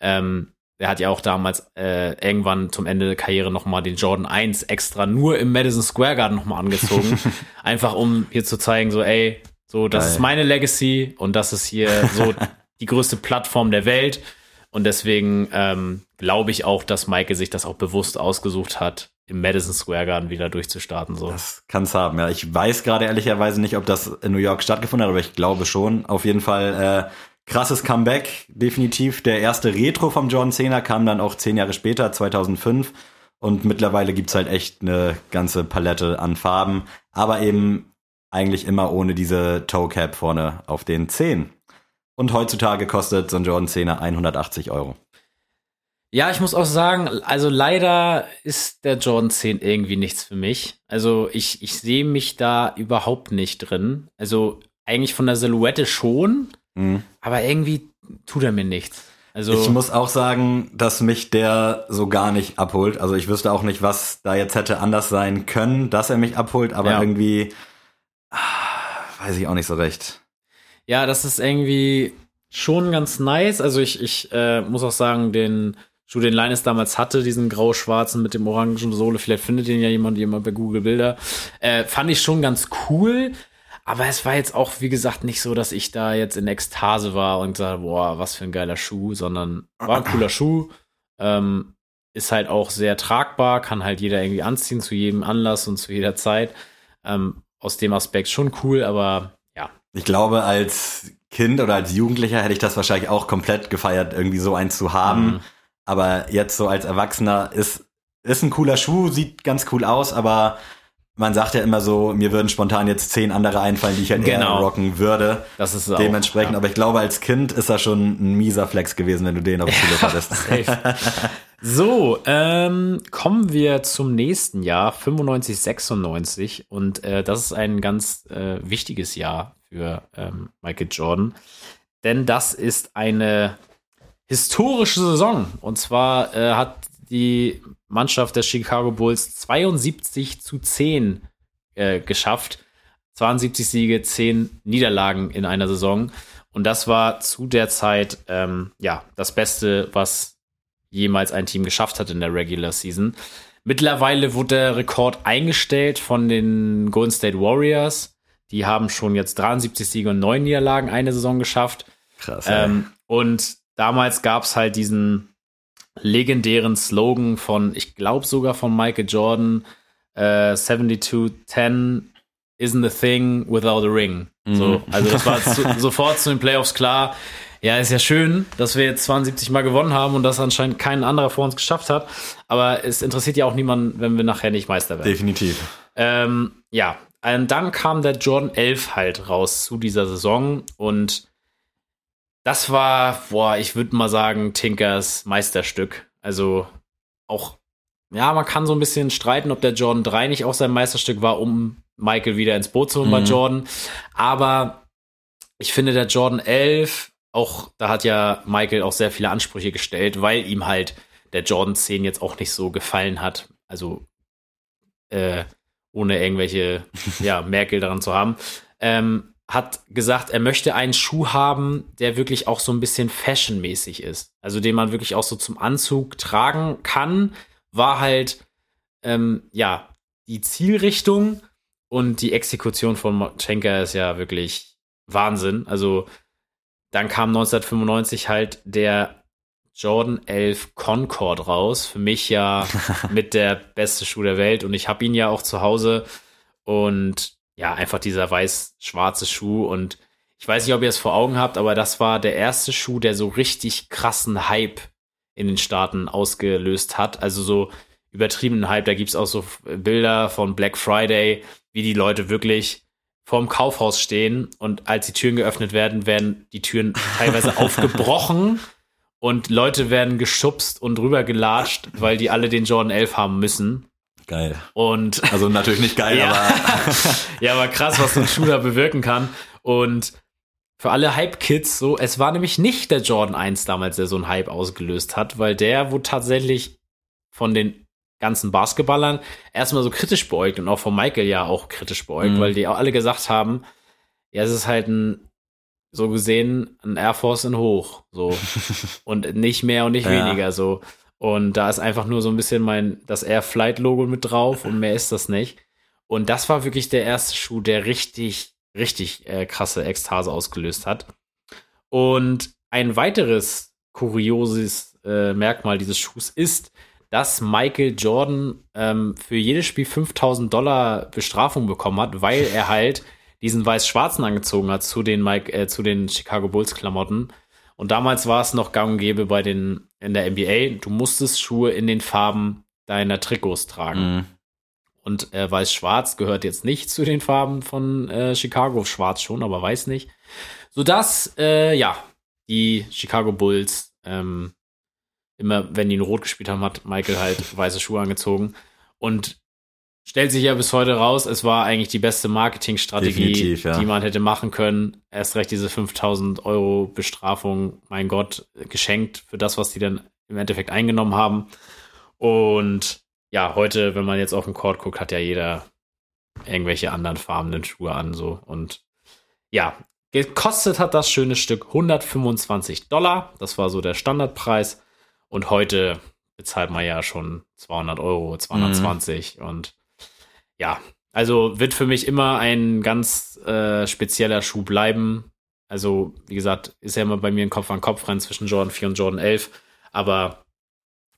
Ähm, er hat ja auch damals äh, irgendwann zum Ende der Karriere nochmal den Jordan 1 extra nur im Madison Square Garden nochmal angezogen. einfach um hier zu zeigen, so, ey, so, das
Geil.
ist meine Legacy und das ist hier so die größte Plattform der Welt. Und deswegen ähm, glaube ich auch, dass Michael sich das auch bewusst ausgesucht hat, im Madison Square Garden wieder durchzustarten. So.
Das kann's haben, ja. Ich weiß gerade ehrlicherweise nicht, ob das in New York stattgefunden hat, aber ich glaube schon. Auf jeden Fall äh, krasses Comeback, definitiv. Der erste Retro vom John Cena kam dann auch zehn Jahre später, 2005. Und mittlerweile gibt's halt echt eine ganze Palette an Farben, aber eben eigentlich immer ohne diese Toe Cap vorne auf den Zehen. Und heutzutage kostet so ein Jordan 10er 180 Euro.
Ja, ich muss auch sagen, also leider ist der Jordan 10 irgendwie nichts für mich. Also ich, ich sehe mich da überhaupt nicht drin. Also eigentlich von der Silhouette schon,
Mhm.
aber irgendwie tut er mir nichts. Also
Ich muss auch sagen, dass mich der so gar nicht abholt. Also ich wüsste auch nicht, was da jetzt hätte anders sein können, dass er mich abholt, aber
Ja.
irgendwie ah, weiß ich auch nicht so recht.
Ja, das ist irgendwie schon ganz nice. Also ich, ich äh, muss auch sagen, den den Linus damals hatte, diesen grau-schwarzen mit dem orangen Sohle, vielleicht findet den ja jemand, jemand bei Google Bilder, äh, fand ich schon ganz cool. Aber es war jetzt auch, wie gesagt, nicht so, dass ich da jetzt in Ekstase war und gesagt, boah, was für ein geiler Schuh, sondern war ein cooler Schuh. Ähm, ist halt auch sehr tragbar, kann halt jeder irgendwie anziehen, zu jedem Anlass und zu jeder Zeit. Ähm, aus dem Aspekt schon cool, aber ja,
Ich glaube, als Kind oder als Jugendlicher hätte ich das wahrscheinlich auch komplett gefeiert, irgendwie so einen zu haben.
Mhm.
Aber jetzt so als Erwachsener ist, ist ein cooler Schuh, sieht ganz cool aus, aber man sagt ja immer so, mir würden spontan jetzt zehn andere einfallen, die ich halt
Genau.
eher rocken würde.
das ist auch,
Dementsprechend,
ja.
aber ich glaube, als Kind ist das schon ein mieser Flex gewesen, wenn du den auf dem Schule hattest.
So, ähm, kommen wir zum nächsten Jahr, 95, 96. Und äh, das ist ein ganz äh, wichtiges Jahr für ähm, Michael Jordan. Denn das ist eine historische Saison. Und zwar äh, hat die Mannschaft der Chicago Bulls 72 zu 10 äh, geschafft. 72 Siege, 10 Niederlagen in einer Saison. Und das war zu der Zeit ähm, ja das Beste, was jemals ein Team geschafft hat in der Regular Season. Mittlerweile wurde der Rekord eingestellt von den Golden State Warriors. Die haben schon jetzt 73 Siege und 9 Niederlagen eine Saison geschafft.
Krass.
Ähm, und damals gab es halt diesen legendären Slogan von, ich glaube sogar von Michael Jordan, äh, 72-10 isn't a thing without a ring. So, also das war zu, sofort zu den Playoffs klar. Ja, ist ja schön, dass wir jetzt 72 Mal gewonnen haben und das anscheinend kein anderer vor uns geschafft hat. Aber es interessiert ja auch niemanden, wenn wir nachher nicht Meister werden.
Definitiv.
Ähm, ja, und dann kam der Jordan 11 halt raus zu dieser Saison und das war, boah, ich würde mal sagen, Tinkers Meisterstück. Also auch, ja, man kann so ein bisschen streiten, ob der Jordan 3 nicht auch sein Meisterstück war, um Michael wieder ins Boot zu holen bei
Mhm.
Jordan. Aber ich finde, der Jordan 11, auch da hat ja Michael auch sehr viele Ansprüche gestellt, weil ihm halt der Jordan 10 jetzt auch nicht so gefallen hat. Also, äh, ohne irgendwelche, ja, Merkel daran zu haben. Ähm, hat gesagt, er möchte einen Schuh haben, der wirklich auch so ein bisschen fashionmäßig ist. Also den man wirklich auch so zum Anzug tragen kann, war halt ähm, ja die Zielrichtung und die Exekution von Schenker ist ja wirklich Wahnsinn. Also dann kam 1995 halt der Jordan 11 Concord raus. Für mich ja mit der beste Schuh der Welt und ich habe ihn ja auch zu Hause und ja, einfach dieser weiß-schwarze Schuh und ich weiß nicht, ob ihr es vor Augen habt, aber das war der erste Schuh, der so richtig krassen Hype in den Staaten ausgelöst hat. Also so übertriebenen Hype. Da gibt's auch so Bilder von Black Friday, wie die Leute wirklich vorm Kaufhaus stehen und als die Türen geöffnet werden, werden die Türen teilweise aufgebrochen Und Leute werden geschubst und rübergelatscht, weil die alle den Jordan 11 haben müssen.
Geil.
Und
Also natürlich nicht geil,
Ja.
aber
ja, aber krass, was so ein Schuh da bewirken kann. Und für alle Hype-Kids so, es war nämlich nicht der Jordan 1 damals, der so einen Hype ausgelöst hat, weil der wurde tatsächlich von den ganzen Basketballern erstmal so kritisch beäugt und auch von Michael ja auch kritisch beäugt,
Mhm.
weil die auch alle gesagt haben, ja, es ist halt ein, so gesehen, ein Air Force in hoch, so. und nicht mehr und nicht
Ja.
weniger, so. Und da ist einfach nur so ein bisschen mein, das Air Flight Logo mit drauf und mehr ist das nicht. Und das war wirklich der erste Schuh, der richtig, richtig äh, krasse Ekstase ausgelöst hat. Und ein weiteres kurioses äh, Merkmal dieses Schuhs ist, dass Michael Jordan ähm, für jedes Spiel 5000 Dollar Bestrafung bekommen hat, weil er halt diesen weiß-schwarzen angezogen hat zu den, Mike, äh, zu den Chicago Bulls Klamotten. Und damals war es noch gang und gäbe bei den, in der NBA, du musstest Schuhe in den Farben deiner Trikots tragen.
Mhm.
Und äh, weiß-schwarz gehört jetzt nicht zu den Farben von äh, Chicago, schwarz schon, aber weiß nicht. Sodass, äh, ja, die Chicago Bulls, ähm, immer, wenn die in Rot gespielt haben, hat Michael halt weiße Schuhe angezogen. Und stellt sich ja bis heute raus, es war eigentlich die beste Marketingstrategie,
ja.
die man hätte machen können. Erst recht diese 5000 Euro Bestrafung, mein Gott, geschenkt für das, was die dann im Endeffekt eingenommen haben. Und ja, heute, wenn man jetzt auf den Court guckt, hat ja jeder irgendwelche anderen farbenen Schuhe an, so. Und ja, gekostet hat das schöne Stück 125 Dollar. Das war so der Standardpreis. Und heute bezahlt man ja schon 200 Euro, 220. Und ja, also wird für mich immer ein ganz äh, spezieller Schuh bleiben. Also, wie gesagt, ist ja immer bei mir ein Kopf an Kopf rennen zwischen Jordan 4 und Jordan 11. Aber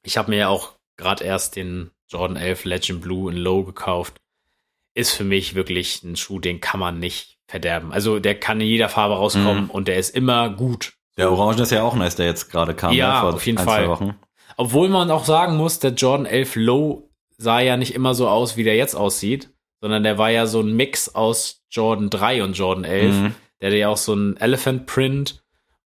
ich habe mir ja auch gerade erst den Jordan 11 Legend Blue in Low gekauft. Ist für mich wirklich ein Schuh, den kann man nicht verderben. Also der kann in jeder Farbe rauskommen
Mhm.
und der ist immer gut.
Der Orange ist ja auch nice, der jetzt gerade kam,
Ja,
ne, vor
auf jeden
ein,
Fall.
zwei Wochen.
Obwohl man auch sagen muss, der Jordan 11 Low sah ja nicht immer so aus, wie der jetzt aussieht, sondern der war ja so ein Mix aus Jordan 3 und Jordan 11.
Mhm.
Der hatte ja auch so einen Elephant Print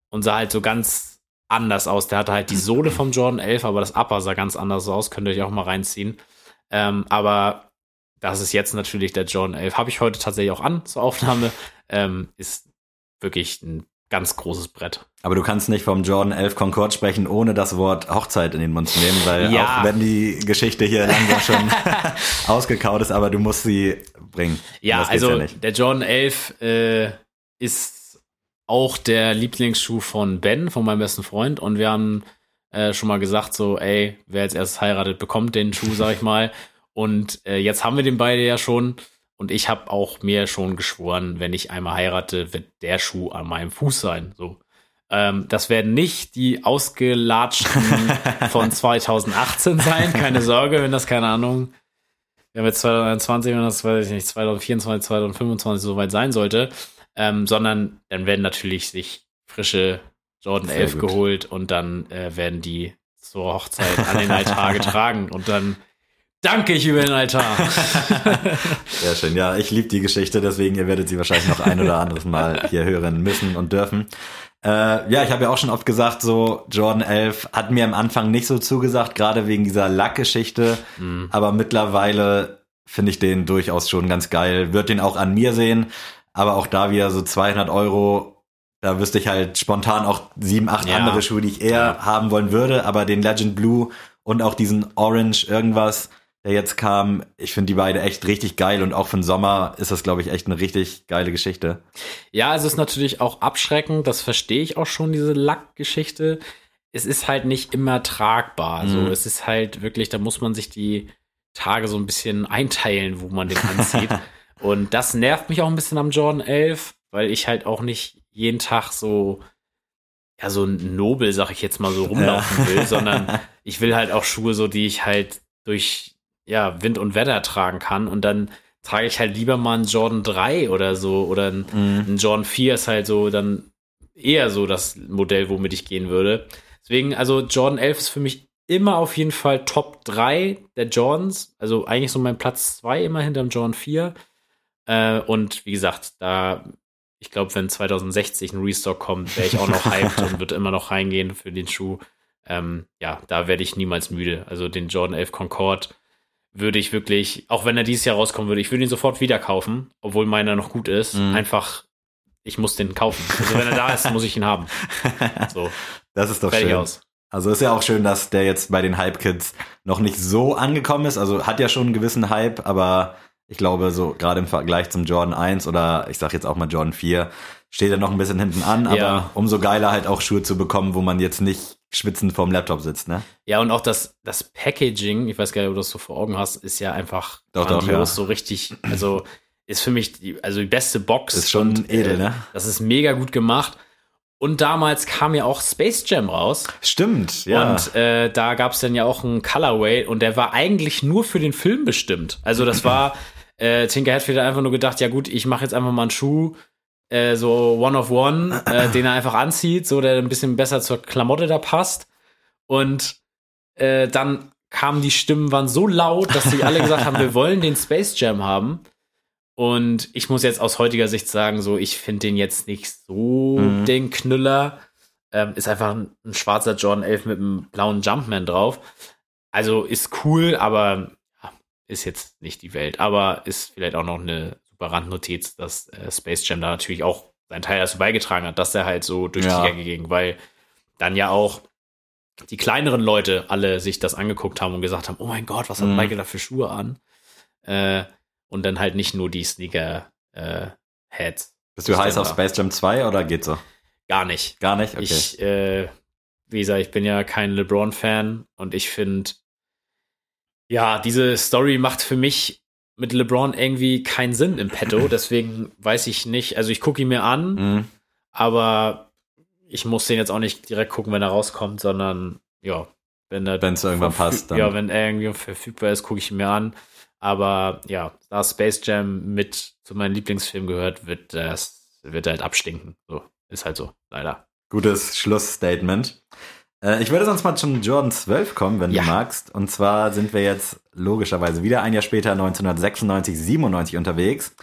und sah halt so ganz anders aus. Der hatte halt die Sohle vom Jordan 11, aber das Upper sah ganz anders aus. Könnt ihr euch auch mal reinziehen. Ähm, aber das ist jetzt natürlich der Jordan 11. Habe ich heute tatsächlich auch an zur Aufnahme. Ähm, ist wirklich ein ganz großes Brett.
Aber du kannst nicht vom Jordan 11 Concorde sprechen, ohne das Wort Hochzeit in den Mund zu nehmen, weil
Ja.
auch wenn die Geschichte hier langsam schon ausgekaut ist, aber du musst sie bringen.
Ja, also
ja
der Jordan 11 äh, ist auch der Lieblingsschuh von Ben, von meinem besten Freund. Und wir haben äh, schon mal gesagt, so, ey, wer als erstes heiratet, bekommt den Schuh, sag ich mal. Und äh, jetzt haben wir den beide ja schon. Und ich habe auch mir schon geschworen, wenn ich einmal heirate, wird der Schuh an meinem Fuß sein. So. Ähm, das werden nicht die ausgelatschten von 2018 sein. Keine Sorge, wenn das, keine Ahnung, wenn wir 2021, wenn das, weiß ich nicht, 2024, 2025 soweit sein sollte, ähm, sondern dann werden natürlich sich frische Jordan
Sehr
11
gut.
geholt und dann äh, werden die zur Hochzeit an den Altar getragen und dann danke ich über den Altar.
Sehr schön. Ja, ich liebe die Geschichte, deswegen ihr werdet sie wahrscheinlich noch ein oder anderes Mal hier hören müssen und dürfen. Äh, ja, ich habe ja auch schon oft gesagt, so Jordan 11 hat mir am Anfang nicht so zugesagt, gerade wegen dieser Lackgeschichte.
Mhm.
Aber mittlerweile finde ich den durchaus schon ganz geil. Wird den auch an mir sehen, aber auch da wieder so 200 Euro. Da wüsste ich halt spontan auch sieben, acht
Ja.
andere Schuhe, die ich eher
Ja.
haben wollen würde. Aber den Legend Blue und auch diesen Orange irgendwas, der jetzt kam, ich finde die beide echt richtig geil. Und auch für den Sommer ist das, glaube ich, echt eine richtig geile Geschichte.
Ja, es ist natürlich auch abschreckend, das verstehe ich auch schon, diese Lackgeschichte. Es ist halt nicht immer tragbar. So,
Mhm.
es ist halt wirklich, da muss man sich die Tage so ein bisschen einteilen, wo man den anzieht. Und das nervt mich auch ein bisschen am Jordan 11, weil ich halt auch nicht jeden Tag so, ja, so nobel, sag ich jetzt mal, so rumlaufen will, sondern ich will halt auch Schuhe, so die ich halt durch ja, Wind und Wetter tragen kann. Und dann trage ich halt lieber mal einen Jordan 3 oder so oder ein,
Mhm.
ein Jordan 4 ist halt so dann eher so das Modell, womit ich gehen würde. Deswegen, also Jordan 11 ist für mich immer auf jeden Fall Top 3 der Jordans. Also eigentlich so mein Platz 2 immer hinterm Jordan 4. Äh, und wie gesagt, da, ich glaube, wenn 2060 ein Restock kommt, wäre ich auch noch hyped und würde immer noch reingehen für den Schuh. Ähm, ja, da werde ich niemals müde. Also den Jordan 11 Concorde würde ich wirklich, auch wenn er dieses Jahr rauskommen würde, ich würde ihn sofort wieder kaufen, obwohl meiner noch gut ist.
Mhm.
Einfach, ich muss den kaufen. Also wenn er da ist, muss ich ihn haben. So,
Das ist doch
fertig
schön.
aus.
Also ist ja auch schön, dass der jetzt bei den Hype-Kids noch nicht so angekommen ist. Also hat ja schon einen gewissen Hype, aber ich glaube, so gerade im Vergleich zum Jordan 1 oder ich sag jetzt auch mal Jordan 4, steht er noch ein bisschen hinten an, aber
Ja.
umso geiler halt auch Schuhe zu bekommen, wo man jetzt nicht schwitzend vorm Laptop sitzt, ne?
Ja, und auch das, das Packaging, ich weiß gar nicht, ob du das so vor Augen hast, ist ja einfach
Doch, doch, ja.
so richtig, also ist für mich die, also die beste Box.
Ist schon
und,
edel,
äh,
ne?
Das ist mega gut gemacht. Und damals kam ja auch Space Jam raus.
Stimmt, ja.
Und äh, da gab es dann ja auch einen Colorway und der war eigentlich nur für den Film bestimmt. Also das war, äh, Tinker Hatfield hat einfach nur gedacht, ja gut, ich mache jetzt einfach mal einen Schuh, äh, so One of One, äh, den er einfach anzieht, so der ein bisschen besser zur Klamotte da passt. Und äh, dann kamen die Stimmen, waren so laut, dass sie alle gesagt haben, wir wollen den Space Jam haben. Und ich muss jetzt aus heutiger Sicht sagen, so, ich finde den jetzt nicht so
Mhm.
den Knüller. Ähm, ist einfach ein, ein schwarzer Jordan 11 mit einem blauen Jumpman drauf. Also ist cool, aber ist jetzt nicht die Welt. Aber ist vielleicht auch noch eine super Randnotiz, dass äh, Space Jam da natürlich auch seinen Teil dazu beigetragen hat, dass er halt so durch
Ja.
die Decke ging, weil dann ja auch die kleineren Leute alle sich das angeguckt haben und gesagt haben, oh mein Gott, was hat
Mhm.
Michael da für Schuhe an? Äh, und dann halt nicht nur die Sneaker äh, Heads.
Bist du heiß auf. Space Jam 2 oder geht so?
Gar nicht.
Gar nicht? Okay.
Ich, äh, wie gesagt, ich bin ja kein LeBron-Fan und ich finde, ja, diese Story macht für mich mit LeBron irgendwie keinen Sinn im Petto. Deswegen weiß ich nicht. Also ich gucke ihn mir an,
Mhm.
aber ich muss den jetzt auch nicht direkt gucken, wenn er rauskommt, sondern ja, wenn er
es irgendwann passt, dann.
Ja, wenn er irgendwie verfügbar ist, gucke ich ihn mir an. Aber ja, da Space Jam mit zu meinen Lieblingsfilmen gehört, wird das wird er halt abstinken. So ist halt so, leider.
Gutes Schlussstatement. Äh, ich würde sonst mal zum Jordan 12 kommen, wenn
Ja.
du magst. Und zwar sind wir jetzt logischerweise wieder ein Jahr später, 1996, 97 unterwegs.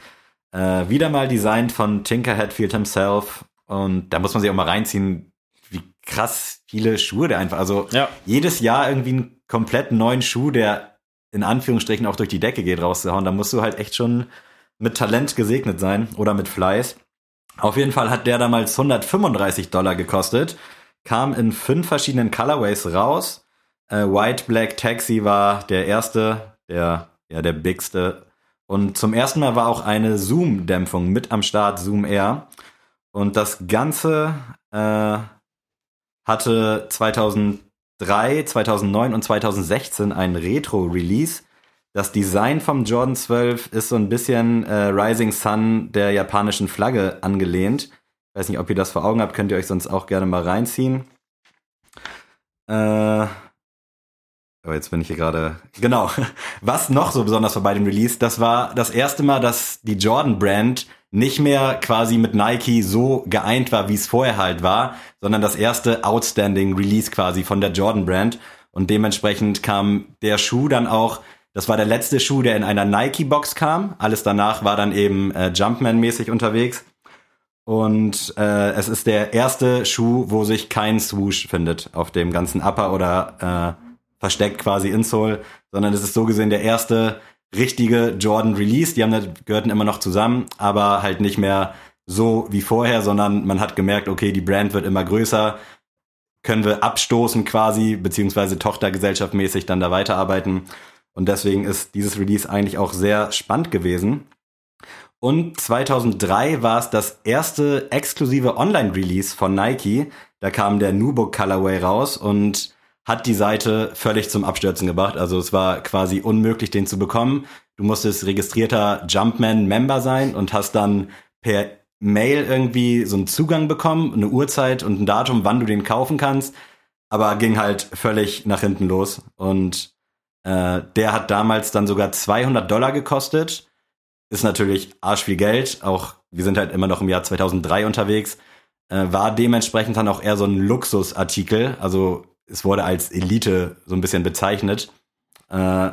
Äh, wieder mal designt von Tinker Hatfield himself. Und da muss man sich auch mal reinziehen, wie krass viele Schuhe der einfach, also
Ja.
jedes Jahr irgendwie einen komplett neuen Schuh, der in Anführungsstrichen auch durch die Decke geht, rauszuhauen. Da musst du halt echt schon mit Talent gesegnet sein oder mit Fleiß. Auf jeden Fall hat der damals 135 Dollar gekostet, kam in fünf verschiedenen Colorways raus. Äh, White Black Taxi war der erste, der, ja, der bigste. Und zum ersten Mal war auch eine Zoom-Dämpfung mit am Start, Zoom Air. Und das Ganze äh, hatte 2003, 2009 und 2016 ein Retro-Release. Das Design vom Jordan 12 ist so ein bisschen äh, Rising Sun der japanischen Flagge angelehnt. Ich weiß nicht, ob ihr das vor Augen habt, könnt ihr euch sonst auch gerne mal reinziehen. Äh, oh, jetzt bin ich hier gerade. Genau. Was noch so besonders war bei dem Release, das war das erste Mal, dass die Jordan Brand nicht mehr quasi mit Nike so geeint war, wie es vorher halt war, sondern das erste Outstanding Release quasi von der Jordan Brand. Und dementsprechend kam der Schuh dann auch, das war der letzte Schuh, der in einer Nike-Box kam. Alles danach war dann eben äh, Jumpman-mäßig unterwegs. Und äh, es ist der erste Schuh, wo sich kein Swoosh findet auf dem ganzen Upper oder äh, versteckt quasi Insole, sondern es ist so gesehen der erste richtige Jordan Release. Die haben gehörten immer noch zusammen, aber halt nicht mehr so wie vorher, sondern man hat gemerkt, okay, die Brand wird immer größer, können wir abstoßen quasi, beziehungsweise Tochtergesellschaftmäßig dann da weiterarbeiten. Und deswegen ist dieses Release eigentlich auch sehr spannend gewesen. Und 2003 war es das erste exklusive Online-Release von Nike. Da kam der Nubuck Colorway raus und hat die Seite völlig zum Abstürzen gebracht. Also es war quasi unmöglich, den zu bekommen. Du musstest registrierter Jumpman-Member sein und hast dann per Mail irgendwie so einen Zugang bekommen, eine Uhrzeit und ein Datum, wann du den kaufen kannst. Aber ging halt völlig nach hinten los. Und äh, der hat damals dann sogar 200 Dollar gekostet. Ist natürlich arsch viel Geld. Auch wir sind halt immer noch im Jahr 2003 unterwegs. Äh, war dementsprechend dann auch eher so ein Luxusartikel. Also es wurde als Elite so ein bisschen bezeichnet. Äh,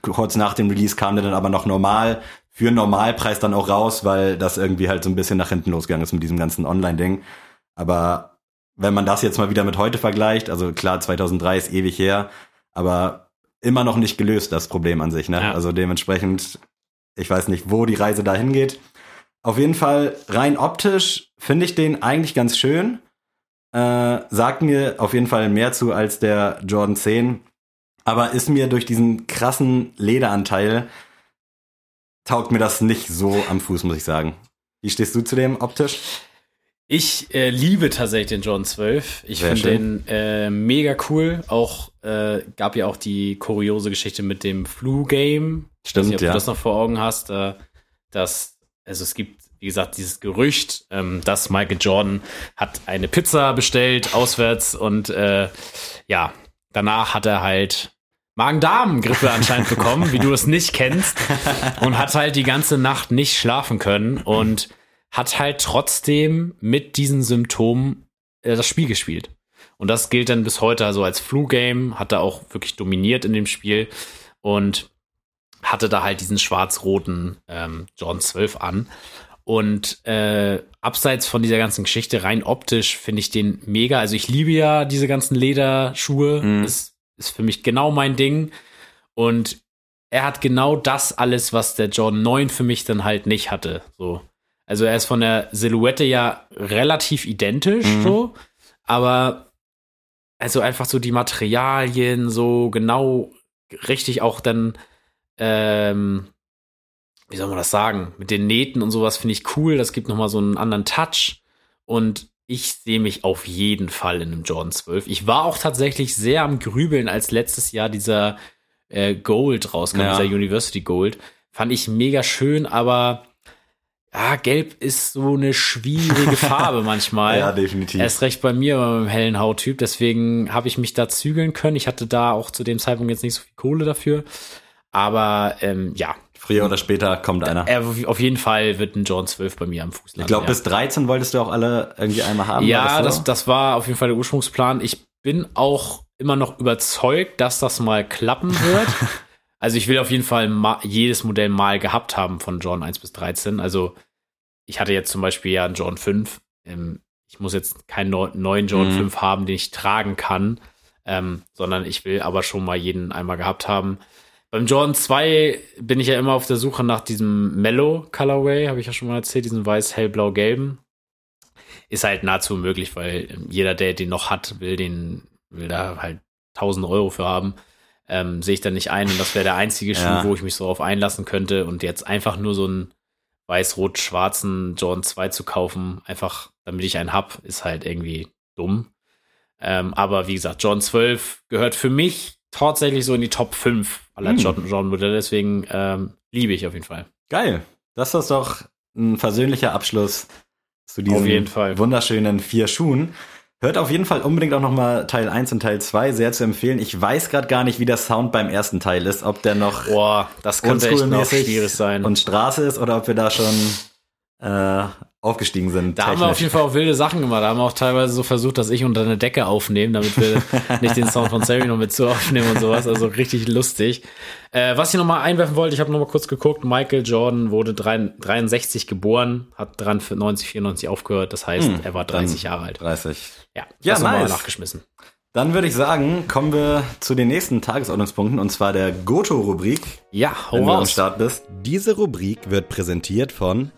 kurz nach dem Release kam der dann aber noch normal für einen Normalpreis dann auch raus, weil das irgendwie halt so ein bisschen nach hinten losgegangen ist mit diesem ganzen Online-Ding. Aber wenn man das jetzt mal wieder mit heute vergleicht, also klar, 2003 ist ewig her, aber immer noch nicht gelöst, das Problem an sich. Ne?
Ja.
Also dementsprechend, ich weiß nicht, wo die Reise dahin geht. Auf jeden Fall rein optisch finde ich den eigentlich ganz schön. Äh, sagt mir auf jeden Fall mehr zu als der Jordan 10. Aber ist mir durch diesen krassen Lederanteil taugt mir das nicht so am Fuß, muss ich sagen. Wie stehst du zu dem optisch?
Ich äh, liebe tatsächlich den Jordan 12. Ich finde den äh, mega cool. Auch äh, gab ja auch die kuriose Geschichte mit dem Flu-Game. Ich weiß
Stimmt,
nicht, ob
ja.
du das noch vor Augen hast. Äh, dass, also es gibt, wie gesagt, dieses Gerücht, ähm, dass Michael Jordan hat eine Pizza bestellt auswärts und äh, ja, danach hat er halt Magen-Darm-Grippe anscheinend bekommen, wie du es nicht kennst, und hat halt die ganze Nacht nicht schlafen können und hat halt trotzdem mit diesen Symptomen äh, das Spiel gespielt. Und das gilt dann bis heute also als Flu-Game, hat er auch wirklich dominiert in dem Spiel und hatte da halt diesen schwarz-roten ähm, Jordan 12 an. Und äh, abseits von dieser ganzen Geschichte, rein optisch, finde ich den mega. Also ich liebe ja diese ganzen Lederschuhe.
Mhm.
Ist, ist für mich genau mein Ding. Und er hat genau das alles, was der Jordan 9 für mich dann halt nicht hatte. So. Also er ist von der Silhouette ja relativ identisch,
Mhm.
so, aber also einfach so die Materialien so genau richtig auch dann, ähm, wie soll man das sagen, mit den Nähten und sowas finde ich cool. Das gibt nochmal so einen anderen Touch und ich sehe mich auf jeden Fall in einem Jordan 12. Ich war auch tatsächlich sehr am Grübeln, als letztes Jahr dieser äh, Gold rauskam,
Ja.
dieser University Gold. Fand ich mega schön, aber ja, gelb ist so eine schwierige Farbe manchmal.
Ja, definitiv.
Erst recht bei mir, beim hellen Hauttyp. Deswegen habe ich mich da zügeln können. Ich hatte da auch zu dem Zeitpunkt jetzt nicht so viel Kohle dafür. Aber ähm, ja,
Früher oder später kommt einer.
er, auf jeden Fall wird ein John 12 bei mir am Fuß landen.
Ich glaube,
ja.
bis 13 wolltest du auch alle irgendwie einmal haben.
Ja, das,
so?
das war auf jeden Fall der Ursprungsplan. Ich bin auch immer noch überzeugt, dass das mal klappen wird. also ich will auf jeden Fall jedes Modell mal gehabt haben von John 1 bis 13. Also ich hatte jetzt zum Beispiel ja einen John 5. Ähm, ich muss jetzt keinen neu- neuen John
Mhm.
5 haben, den ich tragen kann, ähm, sondern ich will aber schon mal jeden einmal gehabt haben. Beim Jordan 2 bin ich ja immer auf der Suche nach diesem Mellow Colorway, habe ich ja schon mal erzählt, diesen weiß, hellblau, gelben. Ist halt nahezu möglich, weil jeder, der den noch hat, will den, will da halt 1000 Euro für haben. Ähm, sehe ich dann nicht ein und das wäre der einzige Schuh,
Ja.
wo ich mich so auf einlassen könnte und jetzt einfach nur so einen weiß-rot-schwarzen Jordan 2 zu kaufen, einfach damit ich einen hab, ist halt irgendwie dumm. Ähm, aber wie gesagt, Jordan 12 gehört für mich tatsächlich so in die Top 5 aller
Hm.
Jordan, Jordan Modelle, deswegen ähm, liebe ich auf jeden Fall.
Geil. Das ist doch ein versöhnlicher Abschluss zu diesen
Auf jeden Fall.
wunderschönen vier Schuhen. Hört auf jeden Fall unbedingt auch nochmal Teil 1 und Teil 2 sehr zu empfehlen. Ich weiß gerade gar nicht, wie der Sound beim ersten Teil ist, ob der noch
Boah, das könnte echt noch schwierig sein.
und Straße ist oder ob wir da schon äh, aufgestiegen sind.
Da haben wir auf jeden Fall auch wilde Sachen gemacht. Da haben wir auch teilweise so versucht, dass ich unter eine Decke aufnehme, damit wir nicht den Sound von Sari noch mit zu aufnehmen und sowas. Also richtig lustig. Äh, was ich nochmal einwerfen wollte, ich habe nochmal kurz geguckt. Michael Jordan wurde 3 63 geboren, hat 93, 94 aufgehört. Das heißt,
Hm,
er war 30 Jahre alt.
30.
Ja,
Ja,
das
nice.
nachgeschmissen.
Dann würde ich sagen, kommen wir zu den nächsten Tagesordnungspunkten und zwar der Goto-Rubrik,
Ja, hau
wenn du am. Start bist. Diese Rubrik wird präsentiert von.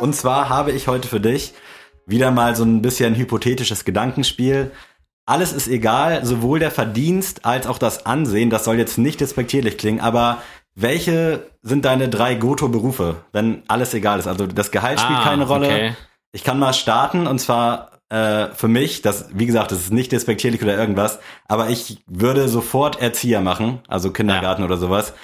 Und zwar habe ich heute für dich wieder mal so ein bisschen hypothetisches Gedankenspiel. Alles ist egal, sowohl der Verdienst als auch das Ansehen. Das soll jetzt nicht despektierlich klingen, aber welche sind deine drei Goto-Berufe, wenn alles egal ist? Also das Gehalt spielt
Ah,
keine Rolle.
okay.
Ich kann mal starten und zwar äh, für mich, das, wie gesagt, das ist nicht despektierlich oder irgendwas, aber ich würde sofort Erzieher machen, also Kindergarten oder sowas.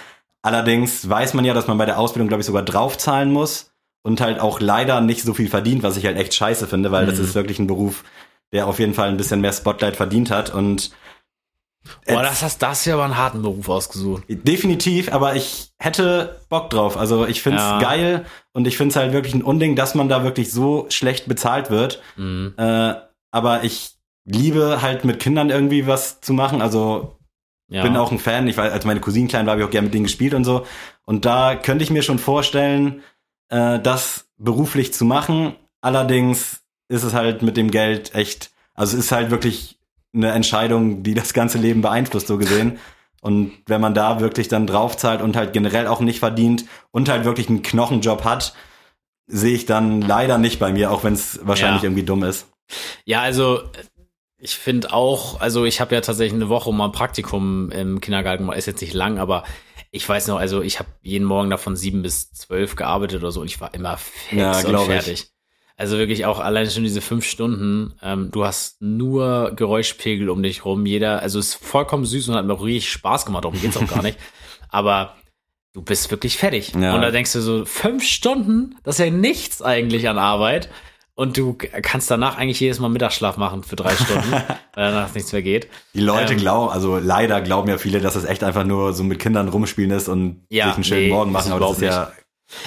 Allerdings weiß man ja, dass man bei der Ausbildung, glaube ich, sogar draufzahlen muss und halt auch leider nicht so viel verdient, was ich halt echt scheiße finde, weil das
Mhm.
ist wirklich ein Beruf, der auf jeden Fall ein bisschen mehr Spotlight verdient hat und
Boah, das hast das ja aber einen harten Beruf ausgesucht.
Definitiv, aber ich hätte Bock drauf. Also ich find's
Ja.
geil und ich find's halt wirklich ein Unding, dass man da wirklich so schlecht bezahlt wird.
Mhm.
Äh, aber ich liebe halt mit Kindern irgendwie was zu machen. Also
Ja.
bin auch ein Fan. Ich war, als meine Cousinen klein war, habe ich auch gerne mit denen gespielt und so. Und da könnte ich mir schon vorstellen, äh, das beruflich zu machen. Allerdings ist es halt mit dem Geld echt, also es ist halt wirklich eine Entscheidung, die das ganze Leben beeinflusst, so gesehen. Und wenn man da wirklich dann draufzahlt und halt generell auch nicht verdient und halt wirklich einen Knochenjob hat, sehe ich dann leider nicht bei mir, auch wenn es wahrscheinlich
Ja.
irgendwie dumm ist.
Ja, also ich finde auch, also ich habe ja tatsächlich eine Woche mal ein Praktikum im Kindergarten gemacht, ist jetzt nicht lang, aber ich weiß noch, also ich habe jeden Morgen davon sieben bis zwölf gearbeitet oder so und ich war immer fix
Ja,
und
glaub ich.
Also wirklich auch allein schon diese fünf Stunden, ähm, du hast nur Geräuschpegel um dich rum, jeder, also es ist vollkommen süß und hat mir auch richtig Spaß gemacht, darum geht's auch gar nicht. Aber du bist wirklich fertig.
Ja.
Und da denkst du so, fünf Stunden, das ist ja nichts eigentlich an Arbeit. Und du kannst danach eigentlich jedes Mal Mittagsschlaf machen für drei Stunden, weil danach nichts mehr geht.
Die Leute
Ähm,
glauben, also leider glauben ja viele, dass es echt einfach nur so mit Kindern rumspielen ist und
Ja,
sich einen schönen
nee,
Morgen machen, aber das ist ja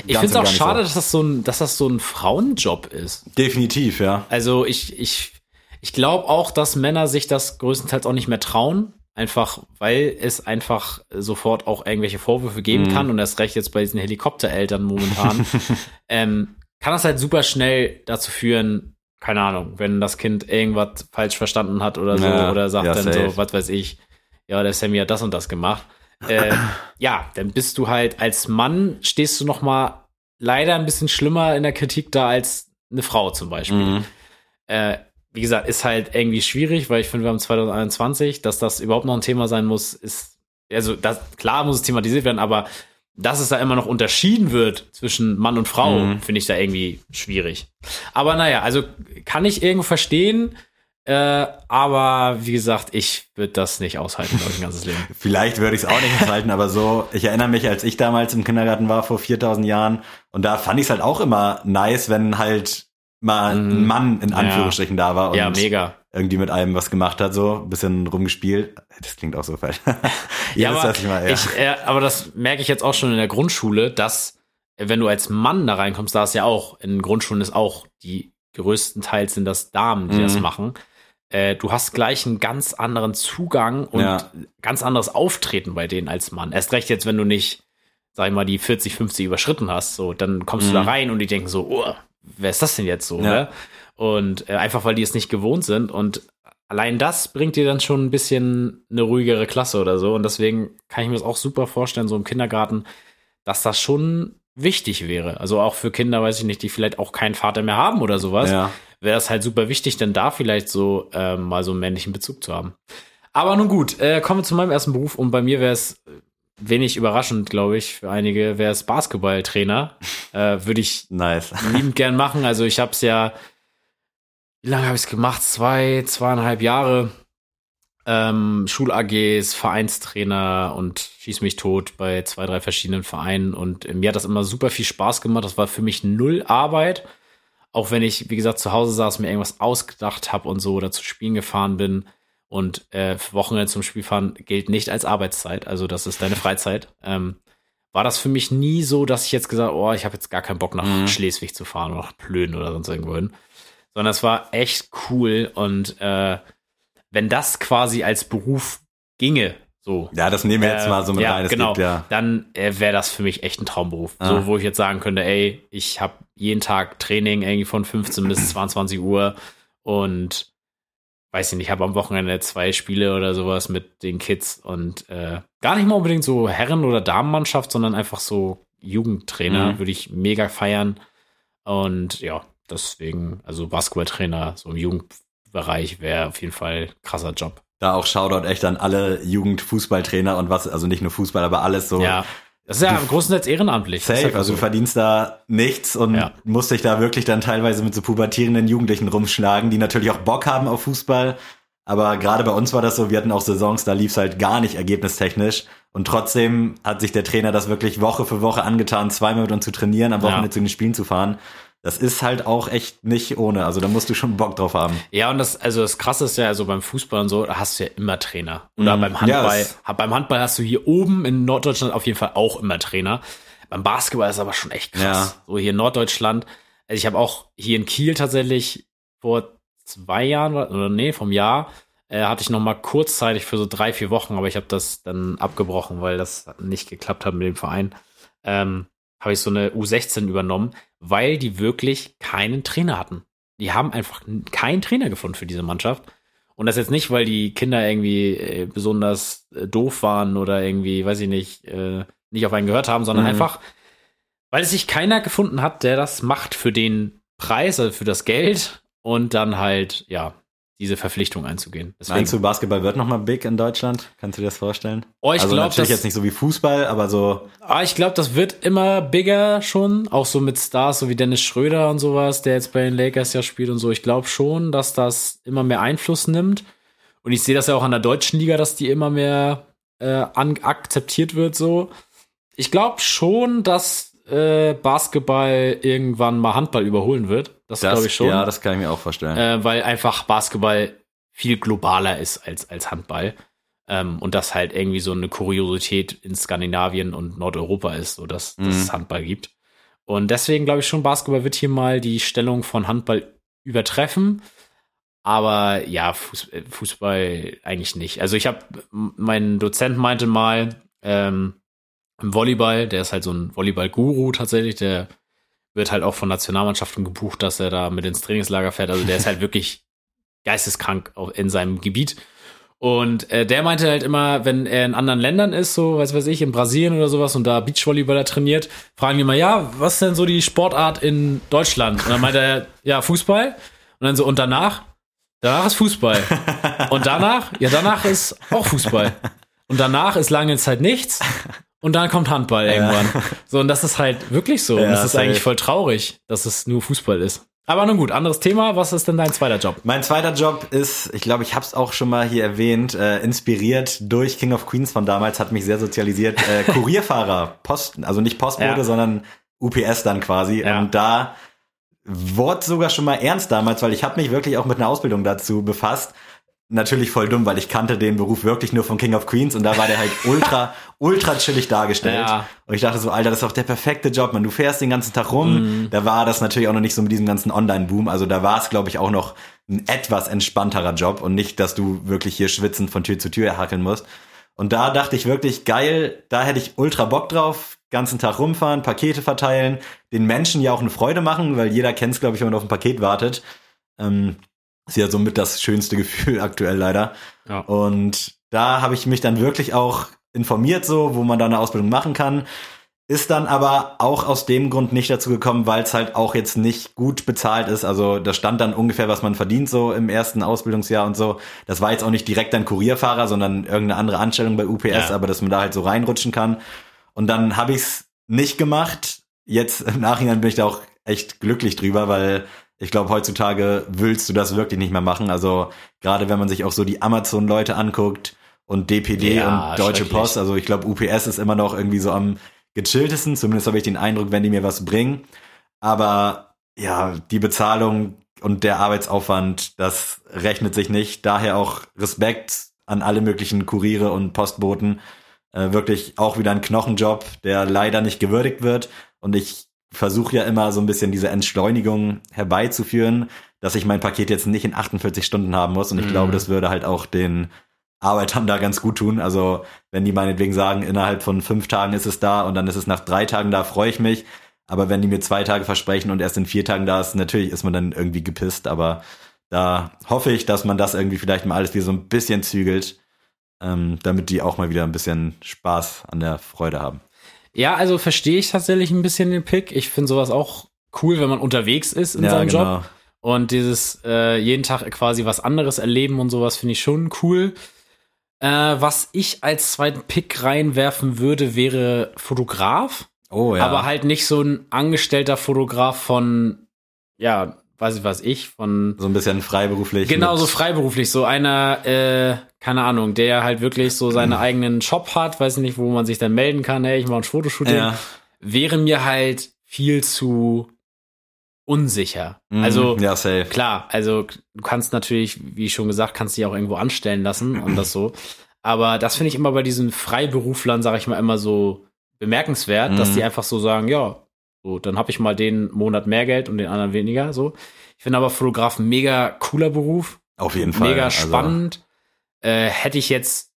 Ich finde es auch schade,
so.
dass das so ein, dass das so ein Frauenjob ist.
Definitiv, ja.
Also ich, ich, ich glaube auch, dass Männer sich das größtenteils auch nicht mehr trauen. Einfach, weil es einfach sofort auch irgendwelche Vorwürfe geben
Mhm.
kann und erst recht jetzt bei diesen Helikoptereltern momentan, ähm, kann das halt super schnell dazu führen, keine Ahnung, wenn das Kind irgendwas falsch verstanden hat oder so,
Ja,
oder sagt
ja,
dann
safe.
so, was weiß ich, ja, der Sammy hat das und das gemacht. Äh, ja, dann bist du halt als Mann, stehst du noch mal leider ein bisschen schlimmer in der Kritik da als eine Frau zum Beispiel.
Mhm.
Äh, wie gesagt, ist halt irgendwie schwierig, weil ich finde, wir haben 2021, dass das überhaupt noch ein Thema sein muss, ist, also das, klar muss es thematisiert werden, aber dass es da immer noch unterschieden wird zwischen Mann und Frau,
Mhm.
finde ich da irgendwie schwierig. Aber naja, also kann ich irgendwo verstehen, äh, aber wie gesagt, ich würde das nicht aushalten, glaube ich, ein ganzes Leben.
Vielleicht würde ich es auch nicht aushalten, aber so, ich erinnere mich, als ich damals im Kindergarten war, vor 4000 Jahren, und da fand ich es halt auch immer nice, wenn halt mal ein
Mhm.
Mann in
Ja.
Anführungsstrichen da war und
ja, mega.
irgendwie mit einem was gemacht hat, so ein bisschen rumgespielt. Das klingt auch so falsch.
Ja, aber,
ich meine, ja.
ich, äh, aber das merke ich jetzt auch schon in der Grundschule, dass äh, wenn du als Mann da reinkommst, da ist ja auch, in Grundschulen ist auch, die größtenteils sind das Damen, die das
Mhm.
machen. Äh, du hast gleich einen ganz anderen Zugang und
Ja.
ganz anderes Auftreten bei denen als Mann. Erst recht jetzt, wenn du nicht, sag ich mal, die 40, 50 überschritten hast, so, dann kommst du da
Mhm.
rein und die denken so, oh, wer ist das denn jetzt so,
Ja.
ne? Und äh, einfach, weil die es nicht gewohnt sind und allein das bringt dir dann schon ein bisschen eine ruhigere Klasse oder so. Und deswegen kann ich mir das auch super vorstellen, so im Kindergarten, dass das schon wichtig wäre. Also auch für Kinder, weiß ich nicht, die vielleicht auch keinen Vater mehr haben oder sowas,
ja.
wäre das halt super wichtig, denn da vielleicht so ähm, mal so einen männlichen Bezug zu haben. Aber nun gut, äh, kommen wir zu meinem ersten Beruf und bei mir wäre es wenig überraschend, glaube ich, für einige wäre es Basketballtrainer. äh, Würde ich
Nice.
liebend gern machen. Also ich habe es ja, wie lange habe ich es gemacht? Zwei, zweieinhalb Jahre. Ähm, Schul-AGs, Vereinstrainer und schieß mich tot bei zwei, drei verschiedenen Vereinen. Und äh, mir hat das immer super viel Spaß gemacht. Das war für mich null Arbeit. Auch wenn ich, wie gesagt, zu Hause saß, mir irgendwas ausgedacht habe und so oder zu Spielen gefahren bin. Und äh, Wochenende zum Spiel fahren gilt nicht als Arbeitszeit. Also das ist deine Freizeit. Ähm, war das für mich nie so, dass ich jetzt gesagt habe, oh, ich habe jetzt gar keinen Bock nach
Mhm.
Schleswig zu fahren oder nach Plön oder sonst irgendwo hin. Sondern es war echt cool und äh, wenn das quasi als Beruf ginge, so.
Ja, das nehmen wir jetzt
äh,
mal so mit
ja,
rein. Es
genau,
gibt ja.
dann äh, wäre das für mich echt ein Traumberuf.
Ah.
So, wo ich jetzt sagen könnte, ey, ich habe jeden Tag Training irgendwie von 15 bis 22 Uhr und weiß ich nicht, habe am Wochenende zwei Spiele oder sowas mit den Kids und äh, gar nicht mal unbedingt so Herren- oder Damenmannschaft, sondern einfach so Jugendtrainer
Mhm.
würde ich mega feiern. Und ja, deswegen, also Basketballtrainer so im Jugendbereich wäre auf jeden Fall ein krasser Job.
Da auch Shoutout echt an alle Jugendfußballtrainer und was, also nicht nur Fußball, aber alles so.
Ja, das ist ja
Du-
größtenteils ehrenamtlich. Das ist
Safe,
ja
also
so.
du verdienst da nichts und
Ja.
musst dich da wirklich dann teilweise mit so pubertierenden Jugendlichen rumschlagen, die natürlich auch Bock haben auf Fußball. Aber gerade bei uns war das so, wir hatten auch Saisons, da lief's halt gar nicht ergebnistechnisch. Und trotzdem hat sich der Trainer das wirklich Woche für Woche angetan, zweimal mit uns zu trainieren, am Wochenende
Ja.
zu den Spielen zu fahren. Das ist halt auch echt nicht ohne. Also da musst du schon Bock drauf haben.
Ja, und das, also das krasse ist ja, also beim Fußball und so, da hast du ja immer Trainer. Oder
Mhm.
beim
Ja,
Handball. ha- beim Handball hast du hier oben in Norddeutschland auf jeden Fall auch immer Trainer. Beim Basketball ist aber schon echt krass. So hier in Norddeutschland. Also ich habe auch hier in Kiel tatsächlich vor zwei Jahren, oder nee, vom Jahr, äh, hatte ich noch mal kurzzeitig für so drei, vier Wochen, aber ich habe das dann abgebrochen, weil das nicht geklappt hat mit dem Verein. Ähm, habe ich so eine U16 übernommen, weil die wirklich keinen Trainer hatten. Die haben einfach keinen Trainer gefunden für diese Mannschaft. Und das jetzt nicht, weil die Kinder irgendwie äh, besonders äh, doof waren oder irgendwie, weiß ich nicht, äh, nicht auf einen gehört haben, sondern
Mhm.
einfach, weil es sich keiner gefunden hat, der das macht für den Preis, also für das Geld und dann halt, ja, diese Verpflichtung einzugehen. Deswegen,
Meinst du, Basketball wird nochmal big in Deutschland? Kannst du dir das vorstellen?
oh, ich
also
glaube,
natürlich
das,
jetzt nicht so wie Fußball, aber so,
ah, ich glaube, das wird immer bigger schon, auch so mit Stars, so wie Dennis Schröder und sowas, der jetzt bei den Lakers ja spielt und so. Ich glaube schon, dass das immer mehr Einfluss nimmt. Und ich sehe das ja auch an der deutschen Liga, dass die immer mehr äh, an, akzeptiert wird so. Ich glaube schon, dass äh, Basketball irgendwann mal Handball überholen wird. Das,
das,
glaube ich schon.
ja, das kann ich mir auch vorstellen.
äh, weil einfach Basketball viel globaler ist als, als Handball. Ähm, und das halt irgendwie so eine Kuriosität in Skandinavien und Nordeuropa ist, so dass, dass
Mhm.
es Handball gibt. Und deswegen glaube ich schon, Basketball wird hier mal die Stellung von Handball übertreffen. Aber ja, Fuß, äh, Fußball eigentlich nicht. Also ich habe, mein Dozent meinte mal, ähm, im Volleyball, der ist halt so ein Volleyball-Guru tatsächlich, der wird halt auch von Nationalmannschaften gebucht, dass er da mit ins Trainingslager fährt. Also der ist halt wirklich geisteskrank in seinem Gebiet. Und äh, der meinte halt immer, wenn er in anderen Ländern ist, so, weiß weiß ich, in Brasilien oder sowas und da Beachvolleyballer trainiert, fragen die immer, ja, was ist denn so die Sportart in Deutschland? Und dann meinte er, ja, Fußball. Und dann so, und danach? Danach ist Fußball. Und danach? Ja, danach ist auch Fußball. Und danach ist lange Zeit nichts. Und dann kommt Handball irgendwann. So, und das ist halt wirklich so. und
Ja,
das ist eigentlich voll traurig, dass es nur Fußball ist. Aber nun gut, anderes Thema. Was ist denn dein zweiter Job?
Mein zweiter Job ist, ich glaube, ich habe es auch schon mal hier erwähnt, äh, inspiriert durch King of Queens von damals, hat mich sehr sozialisiert. Äh, Kurierfahrer, Posten, also nicht Postbote,
Ja.
sondern UPS dann quasi.
Ja.
Und da wurde sogar schon mal ernst damals, weil ich habe mich wirklich auch mit einer Ausbildung dazu befasst. Natürlich voll dumm, weil ich kannte den Beruf wirklich nur von King of Queens und da war der halt ultra, ultra chillig dargestellt.
Ja.
Und ich dachte so, Alter, das ist doch der perfekte Job, man. Du fährst den ganzen Tag rum. Da war das natürlich auch noch nicht so mit diesem ganzen Online-Boom. Also da war es, glaube ich, auch noch ein etwas entspannterer Job und nicht, dass du wirklich hier schwitzend von Tür zu Tür hackeln musst. Und da dachte ich wirklich, geil, da hätte ich ultra Bock drauf. Ganzen Tag rumfahren, Pakete verteilen, den Menschen ja auch eine Freude machen, weil jeder kennt es, glaube ich, wenn man auf ein Paket wartet. Ähm, ist ja somit das schönste Gefühl aktuell leider.
Ja.
Und da habe ich mich dann wirklich auch informiert, so, wo man da eine Ausbildung machen kann. Ist dann aber auch aus dem Grund nicht dazu gekommen, weil es halt auch jetzt nicht gut bezahlt ist. Also da stand dann ungefähr, was man verdient so im ersten Ausbildungsjahr und so. Das war jetzt auch nicht direkt ein Kurierfahrer, sondern irgendeine andere Anstellung bei UPS,
Ja.
aber dass man da halt so reinrutschen kann. Und dann habe ich es nicht gemacht. Jetzt im Nachhinein bin ich da auch echt glücklich drüber, weil ich glaube, heutzutage willst du das wirklich nicht mehr machen. Also gerade wenn man sich auch so die Amazon-Leute anguckt und DPD
Ja,
und Deutsche. Post, also ich glaube, UPS ist immer noch irgendwie so am gechilltesten. Zumindest habe ich den Eindruck, wenn die mir was bringen. Aber ja, die Bezahlung und der Arbeitsaufwand, das rechnet sich nicht. Daher auch Respekt an alle möglichen Kuriere und Postboten. Äh, wirklich auch wieder ein Knochenjob, der leider nicht gewürdigt wird. Und ich versuche ja immer so ein bisschen diese Entschleunigung herbeizuführen, dass ich mein Paket jetzt nicht in 48 Stunden haben muss. Und ich
Mhm.
glaube, das würde halt auch den Arbeitern da ganz gut tun. Also wenn die meinetwegen sagen, innerhalb von fünf Tagen ist es da und dann ist es nach drei Tagen da, freue ich mich. Aber wenn die mir zwei Tage versprechen und erst in vier Tagen da ist, natürlich ist man dann irgendwie gepisst. Aber da hoffe ich, dass man das irgendwie vielleicht mal alles wieder so ein bisschen zügelt, ähm, damit die auch mal wieder ein bisschen Spaß an der Freude haben.
Ja, also verstehe ich tatsächlich ein bisschen den Pick. Ich finde sowas auch cool, wenn man unterwegs ist in seinem
genau.
Job. Und dieses äh, jeden Tag quasi was anderes erleben und sowas finde ich schon cool. Äh, was ich als zweiten Pick reinwerfen würde, wäre Fotograf.
Oh ja.
Aber halt nicht so ein angestellter Fotograf von, ja, weiß ich was ich, von
so ein bisschen freiberuflich.
Genau, so freiberuflich, so einer, äh, keine Ahnung, der halt wirklich so seinen eigenen Shop hat, weiß nicht, wo man sich dann melden kann, hey, ich mache ein Fotoshooting,
Ja.
wäre mir halt viel zu unsicher.
Mhm,
Also
ja, safe.
klar, also du kannst natürlich, wie schon gesagt, kannst dich auch irgendwo anstellen lassen und das so. Aber das finde ich immer bei diesen Freiberuflern, sage ich mal, immer so bemerkenswert, dass
Mhm.
die einfach so sagen, ja, so, dann habe ich mal den Monat mehr Geld und den anderen weniger. So. Ich finde aber Fotograf mega cooler Beruf,
Auf jeden Fall.
mega
Also,
spannend. äh, hätte ich jetzt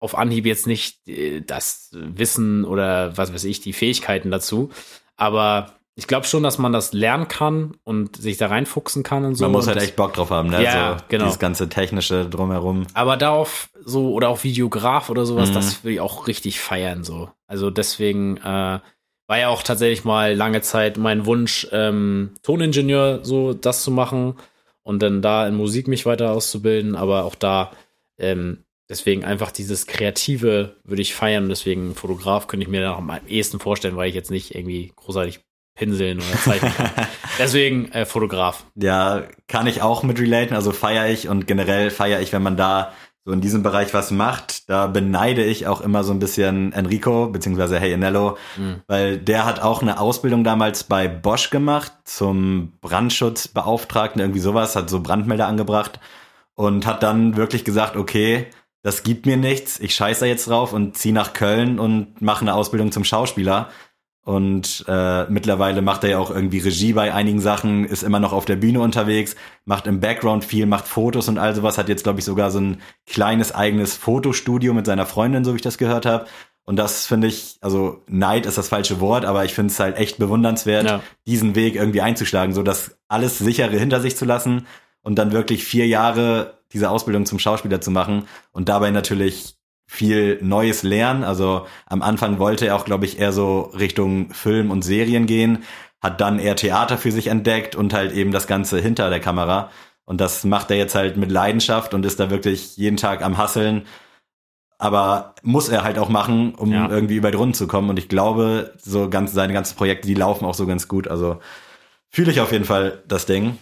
auf Anhieb jetzt nicht äh, das Wissen oder was weiß ich, die Fähigkeiten dazu. Aber ich glaube schon, dass man das lernen kann und sich da reinfuchsen kann und so.
Man muss halt echt Bock drauf haben, ne?
Ja,
so
genau.
Dieses ganze technische drumherum.
Aber darauf so oder auch Videograf oder sowas,
Mhm.
das will ich auch richtig feiern so. Also deswegen äh, war ja auch tatsächlich mal lange Zeit mein Wunsch, ähm, Toningenieur so das zu machen und dann da in Musik mich weiter auszubilden. Aber auch da ähm, deswegen einfach dieses Kreative würde ich feiern deswegen Fotograf könnte ich mir da am ehesten vorstellen, weil ich jetzt nicht irgendwie großartig pinseln oder zeichnen kann. deswegen äh, Fotograf.
Ja, kann ich auch mit relaten, also feiere ich und generell feiere ich, wenn man da so in diesem Bereich was macht. Da beneide ich auch immer so ein bisschen Enrico, beziehungsweise Hey Anello,
Mhm.
weil der hat auch eine Ausbildung damals bei Bosch gemacht zum Brandschutzbeauftragten, irgendwie sowas, hat so Brandmelder angebracht und hat dann wirklich gesagt, okay, das gibt mir nichts, ich scheiße jetzt drauf und zieh nach Köln und mache eine Ausbildung zum Schauspieler. Und äh, mittlerweile macht er ja auch irgendwie Regie bei einigen Sachen, ist immer noch auf der Bühne unterwegs, macht im Background viel, macht Fotos und all sowas, hat jetzt, glaube ich, sogar so ein kleines eigenes Fotostudio mit seiner Freundin, so wie ich das gehört habe. Und das finde ich, also Neid ist das falsche Wort, aber ich finde es halt echt bewundernswert,
Ja.
diesen Weg irgendwie einzuschlagen, so das alles sichere hinter sich zu lassen und dann wirklich vier Jahre diese Ausbildung zum Schauspieler zu machen und dabei natürlich viel Neues lernen. Also am Anfang wollte er auch, glaube ich, eher so Richtung Film und Serien gehen, hat dann eher Theater für sich entdeckt und halt eben das Ganze hinter der Kamera. Und das macht er jetzt halt mit Leidenschaft und ist da wirklich jeden Tag am Hasseln. Aber muss er halt auch machen, um
Ja.
irgendwie über die Runden zu kommen. Und ich glaube, so ganz seine ganzen Projekte, die laufen auch so ganz gut. Also fühle ich auf jeden Fall das Ding.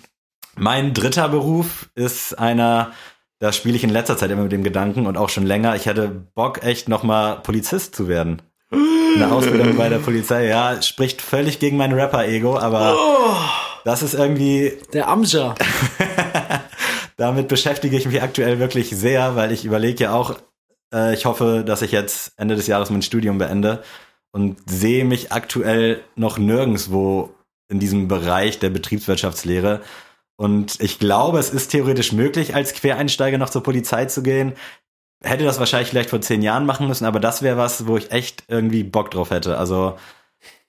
Mein dritter Beruf ist einer, da spiele ich in letzter Zeit immer mit dem Gedanken und auch schon länger. Ich hätte Bock, echt nochmal Polizist zu werden. Eine Ausbildung bei der Polizei, ja, spricht völlig gegen mein Rapper-Ego, aber das ist irgendwie,
Der Amja.
damit beschäftige ich mich aktuell wirklich sehr, weil ich überlege ja auch, äh, ich hoffe, dass ich jetzt Ende des Jahres mein Studium beende und sehe mich aktuell noch nirgendwo in diesem Bereich der Betriebswirtschaftslehre. Und ich glaube, es ist theoretisch möglich, als Quereinsteiger noch zur Polizei zu gehen. Hätte das wahrscheinlich vielleicht vor zehn Jahren machen müssen, aber das wäre was, wo ich echt irgendwie Bock drauf hätte. Also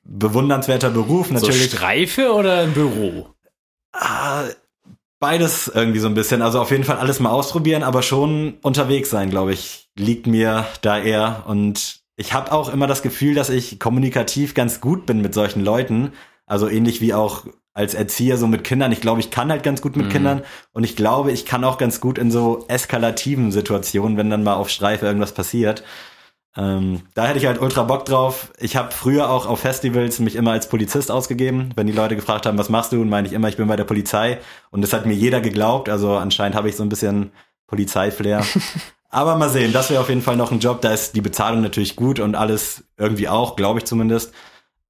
bewundernswerter Beruf,
So
natürlich.
Streife oder ein Büro?
Ah, beides irgendwie so ein bisschen. Also auf jeden Fall alles mal ausprobieren, aber schon unterwegs sein, glaube ich, liegt mir da eher. Und ich habe auch immer das Gefühl, dass ich kommunikativ ganz gut bin mit solchen Leuten. Also ähnlich wie auch als Erzieher so mit Kindern. Ich glaube, ich kann halt ganz gut mit
Mhm.
Kindern. Und ich glaube, ich kann auch ganz gut in so eskalativen Situationen, wenn dann mal auf Streife irgendwas passiert. Ähm, da hätte ich halt ultra Bock drauf. Ich habe früher auch auf Festivals mich immer als Polizist ausgegeben. Wenn die Leute gefragt haben, was machst du, und meine ich immer, ich bin bei der Polizei. Und das hat mir jeder geglaubt. Also anscheinend habe ich so ein bisschen Polizeiflair. Aber mal sehen, das wäre auf jeden Fall noch ein Job. Da ist die Bezahlung natürlich gut und alles irgendwie auch, glaube ich zumindest.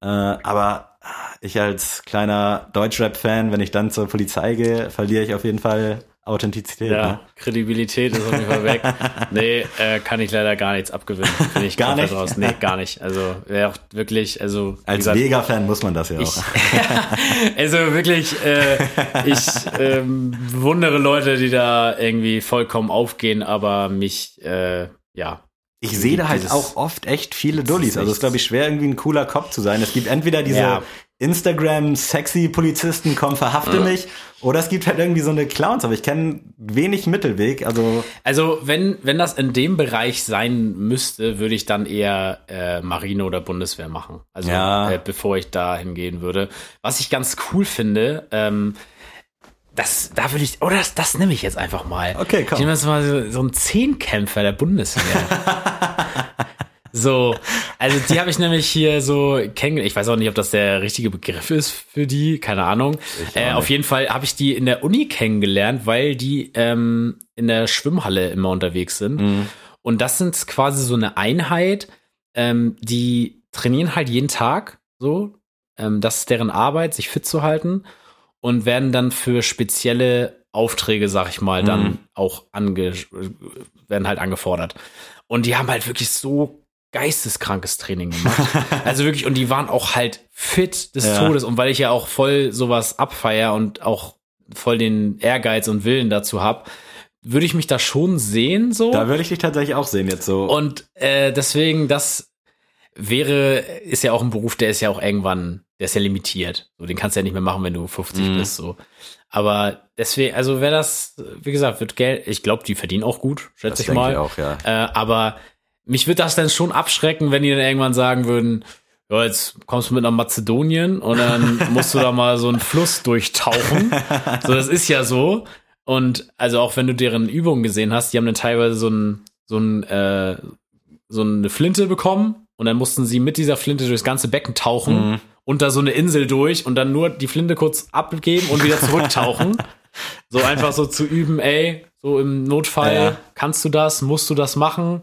Äh, aber ich als kleiner Deutschrap-Fan, wenn ich dann zur Polizei gehe, verliere ich auf jeden Fall Authentizität.
Ja,
Ne?
Kredibilität ist auf jeden Fall weg. Nee, äh, kann ich leider gar nichts abgewinnen. Bin ich
Gar nicht?
Raus. Nee, gar nicht. Also wäre auch wirklich, also
Als Vega-Fan muss man das ja auch.
ich, also wirklich, äh, ich ähm, bewundere Leute, die da irgendwie vollkommen aufgehen, aber mich, äh, ja.
Ich sehe da halt auch oft echt viele Dullis. Also es ist, glaube ich, schwer, irgendwie ein cooler Cop zu sein. Es gibt entweder diese
Ja.
Instagram-sexy-Polizisten, komm, verhafte mich, oder es gibt halt irgendwie so eine Clowns, aber ich kenne wenig Mittelweg. Also
Also wenn, wenn das in dem Bereich sein müsste, würde ich dann eher äh, Marine oder Bundeswehr machen. Also
Ja.
äh, bevor ich da hingehen würde. Was ich ganz cool finde, ähm, das, da würde ich, oh, das, das nehme ich jetzt einfach mal.
Okay, komm.
Ich nehme jetzt mal so, so einen Zehnkämpfer der Bundeswehr. so, also die habe ich nämlich hier so kennengelernt. Ich weiß auch nicht, ob das der richtige Begriff ist für die, keine Ahnung. Äh, auf jeden Fall habe ich die in der Uni kennengelernt, weil die ähm, in der Schwimmhalle immer unterwegs sind.
Mhm.
Und das sind quasi so eine Einheit, ähm, die trainieren halt jeden Tag so. Ähm, das ist deren Arbeit, sich fit zu halten und werden dann für spezielle Aufträge, sag ich mal, dann
Mhm.
auch ange werden halt angefordert. Und die haben halt wirklich so geisteskrankes Training gemacht. also wirklich, und die waren auch halt fit des
Ja.
Todes. Und weil ich ja auch voll sowas abfeier und auch voll den Ehrgeiz und Willen dazu hab, würde ich mich da schon sehen, so.
Da würde ich dich tatsächlich auch sehen jetzt so.
Und äh, deswegen, das wäre, ist ja auch ein Beruf, der ist ja auch irgendwann, der ist ja limitiert. So, den kannst du ja nicht mehr machen, wenn du 50
Mhm.
bist. So. Aber deswegen, also wäre das, wie gesagt, wird Geld, ich glaube, die verdienen auch gut, schätze ich mal.
ich auch, ja.
Äh, aber mich würde das dann schon abschrecken, wenn die dann irgendwann sagen würden, ja, jetzt kommst du mit nach Mazedonien und dann musst du da mal so einen Fluss durchtauchen. So, das ist ja so. Und also auch wenn du deren Übungen gesehen hast, die haben dann teilweise so ein, so ein, äh, so eine Flinte bekommen und dann mussten sie mit dieser Flinte durchs ganze Becken tauchen
Mhm.
und da so eine Insel durch und dann nur die Flinte kurz abgeben und wieder zurücktauchen. so einfach so zu üben, ey, so im Notfall
Ja.
kannst du das, musst du das machen.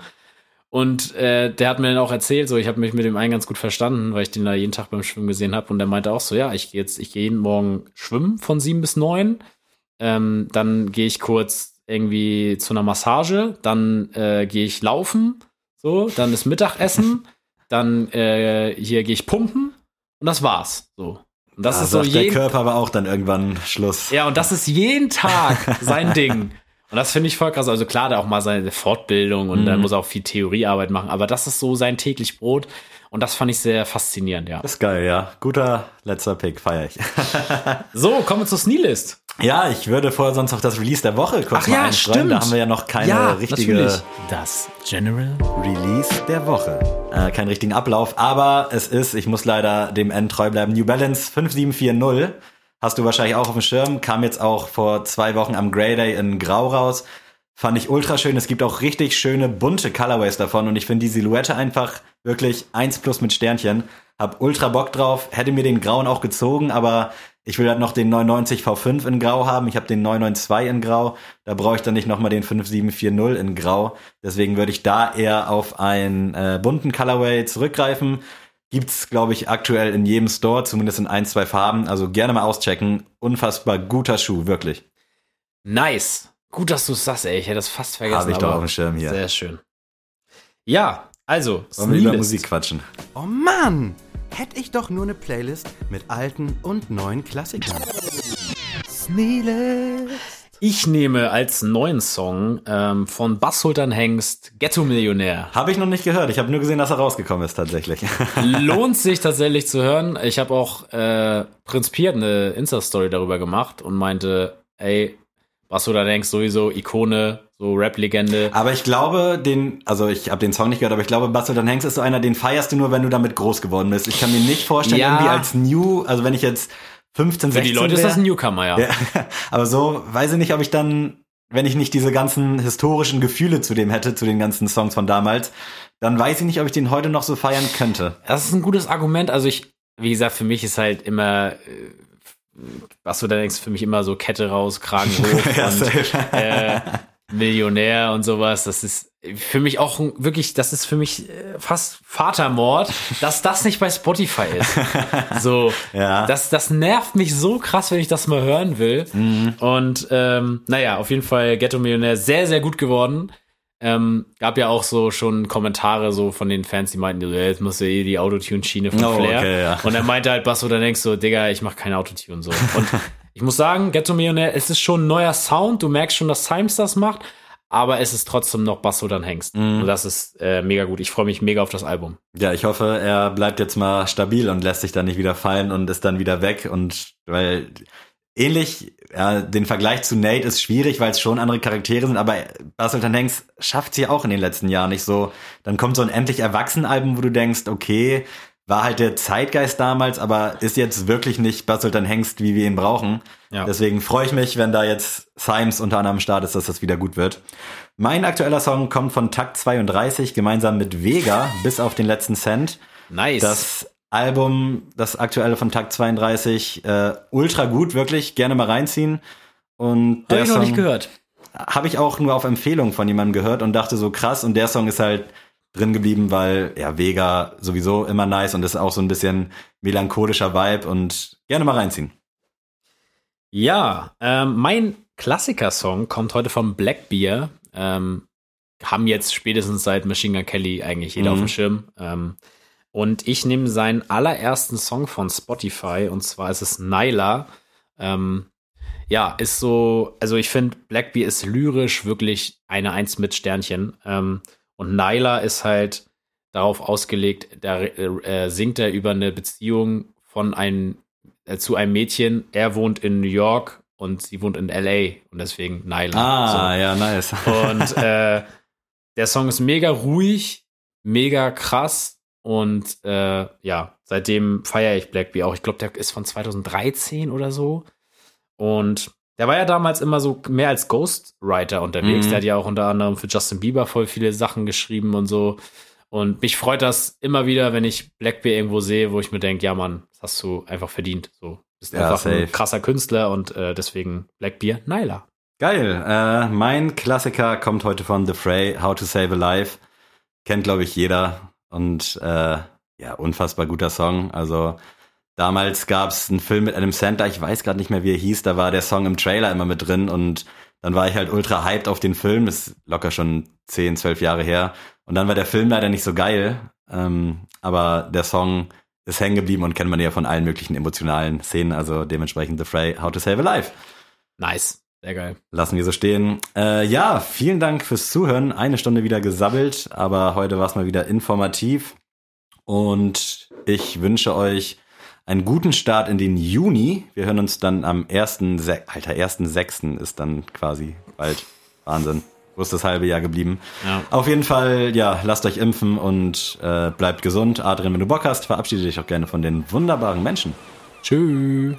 Und äh, der hat mir dann auch erzählt, so ich habe mich mit dem einen ganz gut verstanden, weil ich den da jeden Tag beim Schwimmen gesehen habe. Und der meinte auch so, ja, ich gehe jetzt, ich gehe jeden Morgen schwimmen von sieben bis neun. Ähm, dann gehe ich kurz irgendwie zu einer Massage, dann äh, gehe ich laufen, so, dann ist Mittagessen, dann äh, hier gehe ich pumpen und das war's. So. Und das
da
ist so
sagt der
jeden
Körper aber auch dann irgendwann Schluss.
ja, und das ist jeden Tag sein Ding. Und das finde ich voll krass. Also klar, da auch mal seine Fortbildung und dann muss er auch viel Theoriearbeit machen, aber das ist so sein täglich Brot. Und das fand ich sehr faszinierend, ja.
Das ist geil, ja. Guter letzter Pick, feier ich.
So, kommen wir zur Sneelist.
ja, ich würde vorher sonst noch das Release der Woche kurz
Ach
mal
ja, stimmt.
Da haben wir ja noch keine richtige
Das General.
Release der Woche. Äh, keinen richtigen Ablauf, aber es ist, ich muss leider dem N treu bleiben, New Balance 5740. Hast du wahrscheinlich auch auf dem Schirm, kam jetzt auch vor zwei Wochen am Grey Day in Grau raus. Fand ich ultra schön. Es gibt auch richtig schöne bunte Colorways davon und ich finde die Silhouette einfach wirklich eins plus mit Sternchen. Hab ultra Bock drauf. Hätte mir den Grauen auch gezogen, aber ich will halt noch den 990 V5 in Grau haben. Ich habe den 992 in Grau. Da brauche ich dann nicht nochmal den 5740 in Grau. Deswegen würde ich da eher auf einen äh, bunten Colorway zurückgreifen. Gibt's, glaube ich, aktuell in jedem Store, zumindest in ein, zwei Farben. Also gerne mal auschecken. Unfassbar guter Schuh, wirklich.
Nice. Gut, dass du es sagst, ey. Ich hätte das fast vergessen.
Habe ich doch auf dem Schirm hier.
Sehr schön. Ja, also,
Wollen wir über. Musik quatschen?
Oh Mann! Hätte ich doch nur eine Playlist mit alten und neuen Klassikern. Sneelist.
Ich nehme als neuen Song ähm, von Bass Sultan Hengst Ghetto Millionär.
Habe ich noch nicht gehört. Ich habe nur gesehen, dass er rausgekommen ist, tatsächlich.
Lohnt sich tatsächlich zu hören. Ich habe auch äh, Prinz Pi hat eine Insta-Story darüber gemacht und meinte, ey, da denkst, sowieso Ikone, so Rap-Legende.
aber ich glaube, den, also ich habe den Song nicht gehört, aber ich glaube, dann Hengst ist so einer, den feierst du nur, wenn du damit groß geworden bist. Ich kann mir nicht vorstellen,
Ja.
irgendwie als New, also wenn ich jetzt 15,
Für
16
die Leute ist
wär,
das ein Newcomer, ja.
Ja, aber so weiß ich nicht, ob ich dann, wenn ich nicht diese ganzen historischen Gefühle zu dem hätte, zu den ganzen Songs von damals, dann weiß ich nicht, ob ich den heute noch so feiern könnte.
Das ist ein gutes Argument. Also ich, wie gesagt, für mich ist halt immer, äh, was du da denkst, für mich immer so Kette raus, Kragen hoch
Ja,
und äh, Millionär und sowas. Das ist für mich auch wirklich, das ist für mich äh, fast Vatermord, dass das nicht bei Spotify ist. So,
Ja.
das, das nervt mich so krass, wenn ich das mal hören will.
Mhm.
Und ähm, naja, auf jeden Fall Ghetto Millionär sehr, sehr gut geworden. Ähm, gab ja auch so schon Kommentare so von den Fans, die meinten, jetzt musst du eh die Autotune-Schiene von
Oh,
Flair.
okay, ja.
Und er meinte halt, Basso, dann denkst du, Digga, ich mach kein Autotune so. Und ich muss sagen, Ghetto Millionär, es ist schon ein neuer Sound. Du merkst schon, dass Times das macht, aber es ist trotzdem noch Basso dann Hengst.
Mhm.
Und das ist äh, mega gut. Ich freue mich mega auf das Album.
Ja, ich hoffe, er bleibt jetzt mal stabil und lässt sich dann nicht wieder fallen und ist dann wieder weg. Und weil ähnlich, ja, den Vergleich zu Nate ist schwierig, weil es schon andere Charaktere sind, aber Baselton Hanks schafft sie auch in den letzten Jahren nicht so. Dann kommt so ein endlich Erwachsenen-Album, wo du denkst, okay, war halt der Zeitgeist damals, aber ist jetzt wirklich nicht Baselton Hengst, wie wir ihn brauchen.
Ja.
Deswegen freue ich mich, wenn da jetzt Symes unter anderem am Start ist, dass das wieder gut wird. Mein aktueller Song kommt von Takt 32 gemeinsam mit Vega bis auf den letzten Cent.
Nice.
Das Album, das aktuelle von Takt 32, äh, ultra gut, wirklich. Gerne mal reinziehen. Und
Hab
der
ich noch
Song
nicht gehört.
habe ich auch nur auf Empfehlung von jemandem gehört und dachte so krass. Und der Song ist halt drin geblieben, weil ja Vega sowieso immer nice und ist auch so ein bisschen melancholischer Vibe und gerne mal reinziehen.
Ja, ähm, mein Klassiker-Song kommt heute vom Blackbeer. Ähm, haben jetzt spätestens seit Machine Gun Kelly eigentlich jeder
Mhm.
auf dem Schirm. Ähm, und ich nehme seinen allerersten Song von Spotify und zwar ist es Nyla. Ähm, ja, ist so, also ich finde, Blackbeard ist lyrisch wirklich eine Eins mit Sternchen. Ähm, und Nyla ist halt darauf ausgelegt, da äh, singt er über eine Beziehung von einem äh, zu einem Mädchen. Er wohnt in New York und sie wohnt in LA und deswegen Nyla.
Ah, so. ja, nice.
Und äh, der Song ist mega ruhig, mega krass und äh, ja, seitdem feiere ich Blackbee auch. Ich glaube, der ist von 2013 oder so. Und der war ja damals immer so mehr als Ghostwriter unterwegs.
Mhm.
Der hat ja auch unter anderem für Justin Bieber voll viele Sachen geschrieben und so. Und mich freut das immer wieder, wenn ich Blackbeard irgendwo sehe, wo ich mir denke, ja Mann, das hast du einfach verdient. So, bist
Ja,
einfach
safe.
ein krasser Künstler und äh, deswegen Blackbeard, Nyla.
Geil. Äh, mein Klassiker kommt heute von The Fray, How to Save a Life. Kennt, glaube ich, jeder. Und äh, ja, unfassbar guter Song. Also damals gab es einen Film mit einem Santa, ich weiß gerade nicht mehr, wie er hieß, da war der Song im Trailer immer mit drin und dann war ich halt ultra hyped auf den Film. Das ist locker schon 10, 12 Jahre her. Und dann war der Film leider nicht so geil. Ähm, aber der Song ist hängen geblieben und kennt man ja von allen möglichen emotionalen Szenen. Also dementsprechend The Fray, How to Save a Life.
Nice. Sehr geil.
Lassen wir so stehen. Äh, ja, vielen Dank fürs Zuhören. Eine Stunde wieder gesabbelt, aber heute war es mal wieder informativ. Und ich wünsche euch einen guten Start in den Juni. Wir hören uns dann am 1. Se Alter, 1.6. ist dann quasi bald. Wahnsinn. Wo ist das halbe Jahr geblieben?
Ja.
Auf jeden Fall, ja, lasst euch impfen und äh, bleibt gesund. Adrian, wenn du Bock hast, verabschiede dich auch gerne von den wunderbaren Menschen.
Tschüss.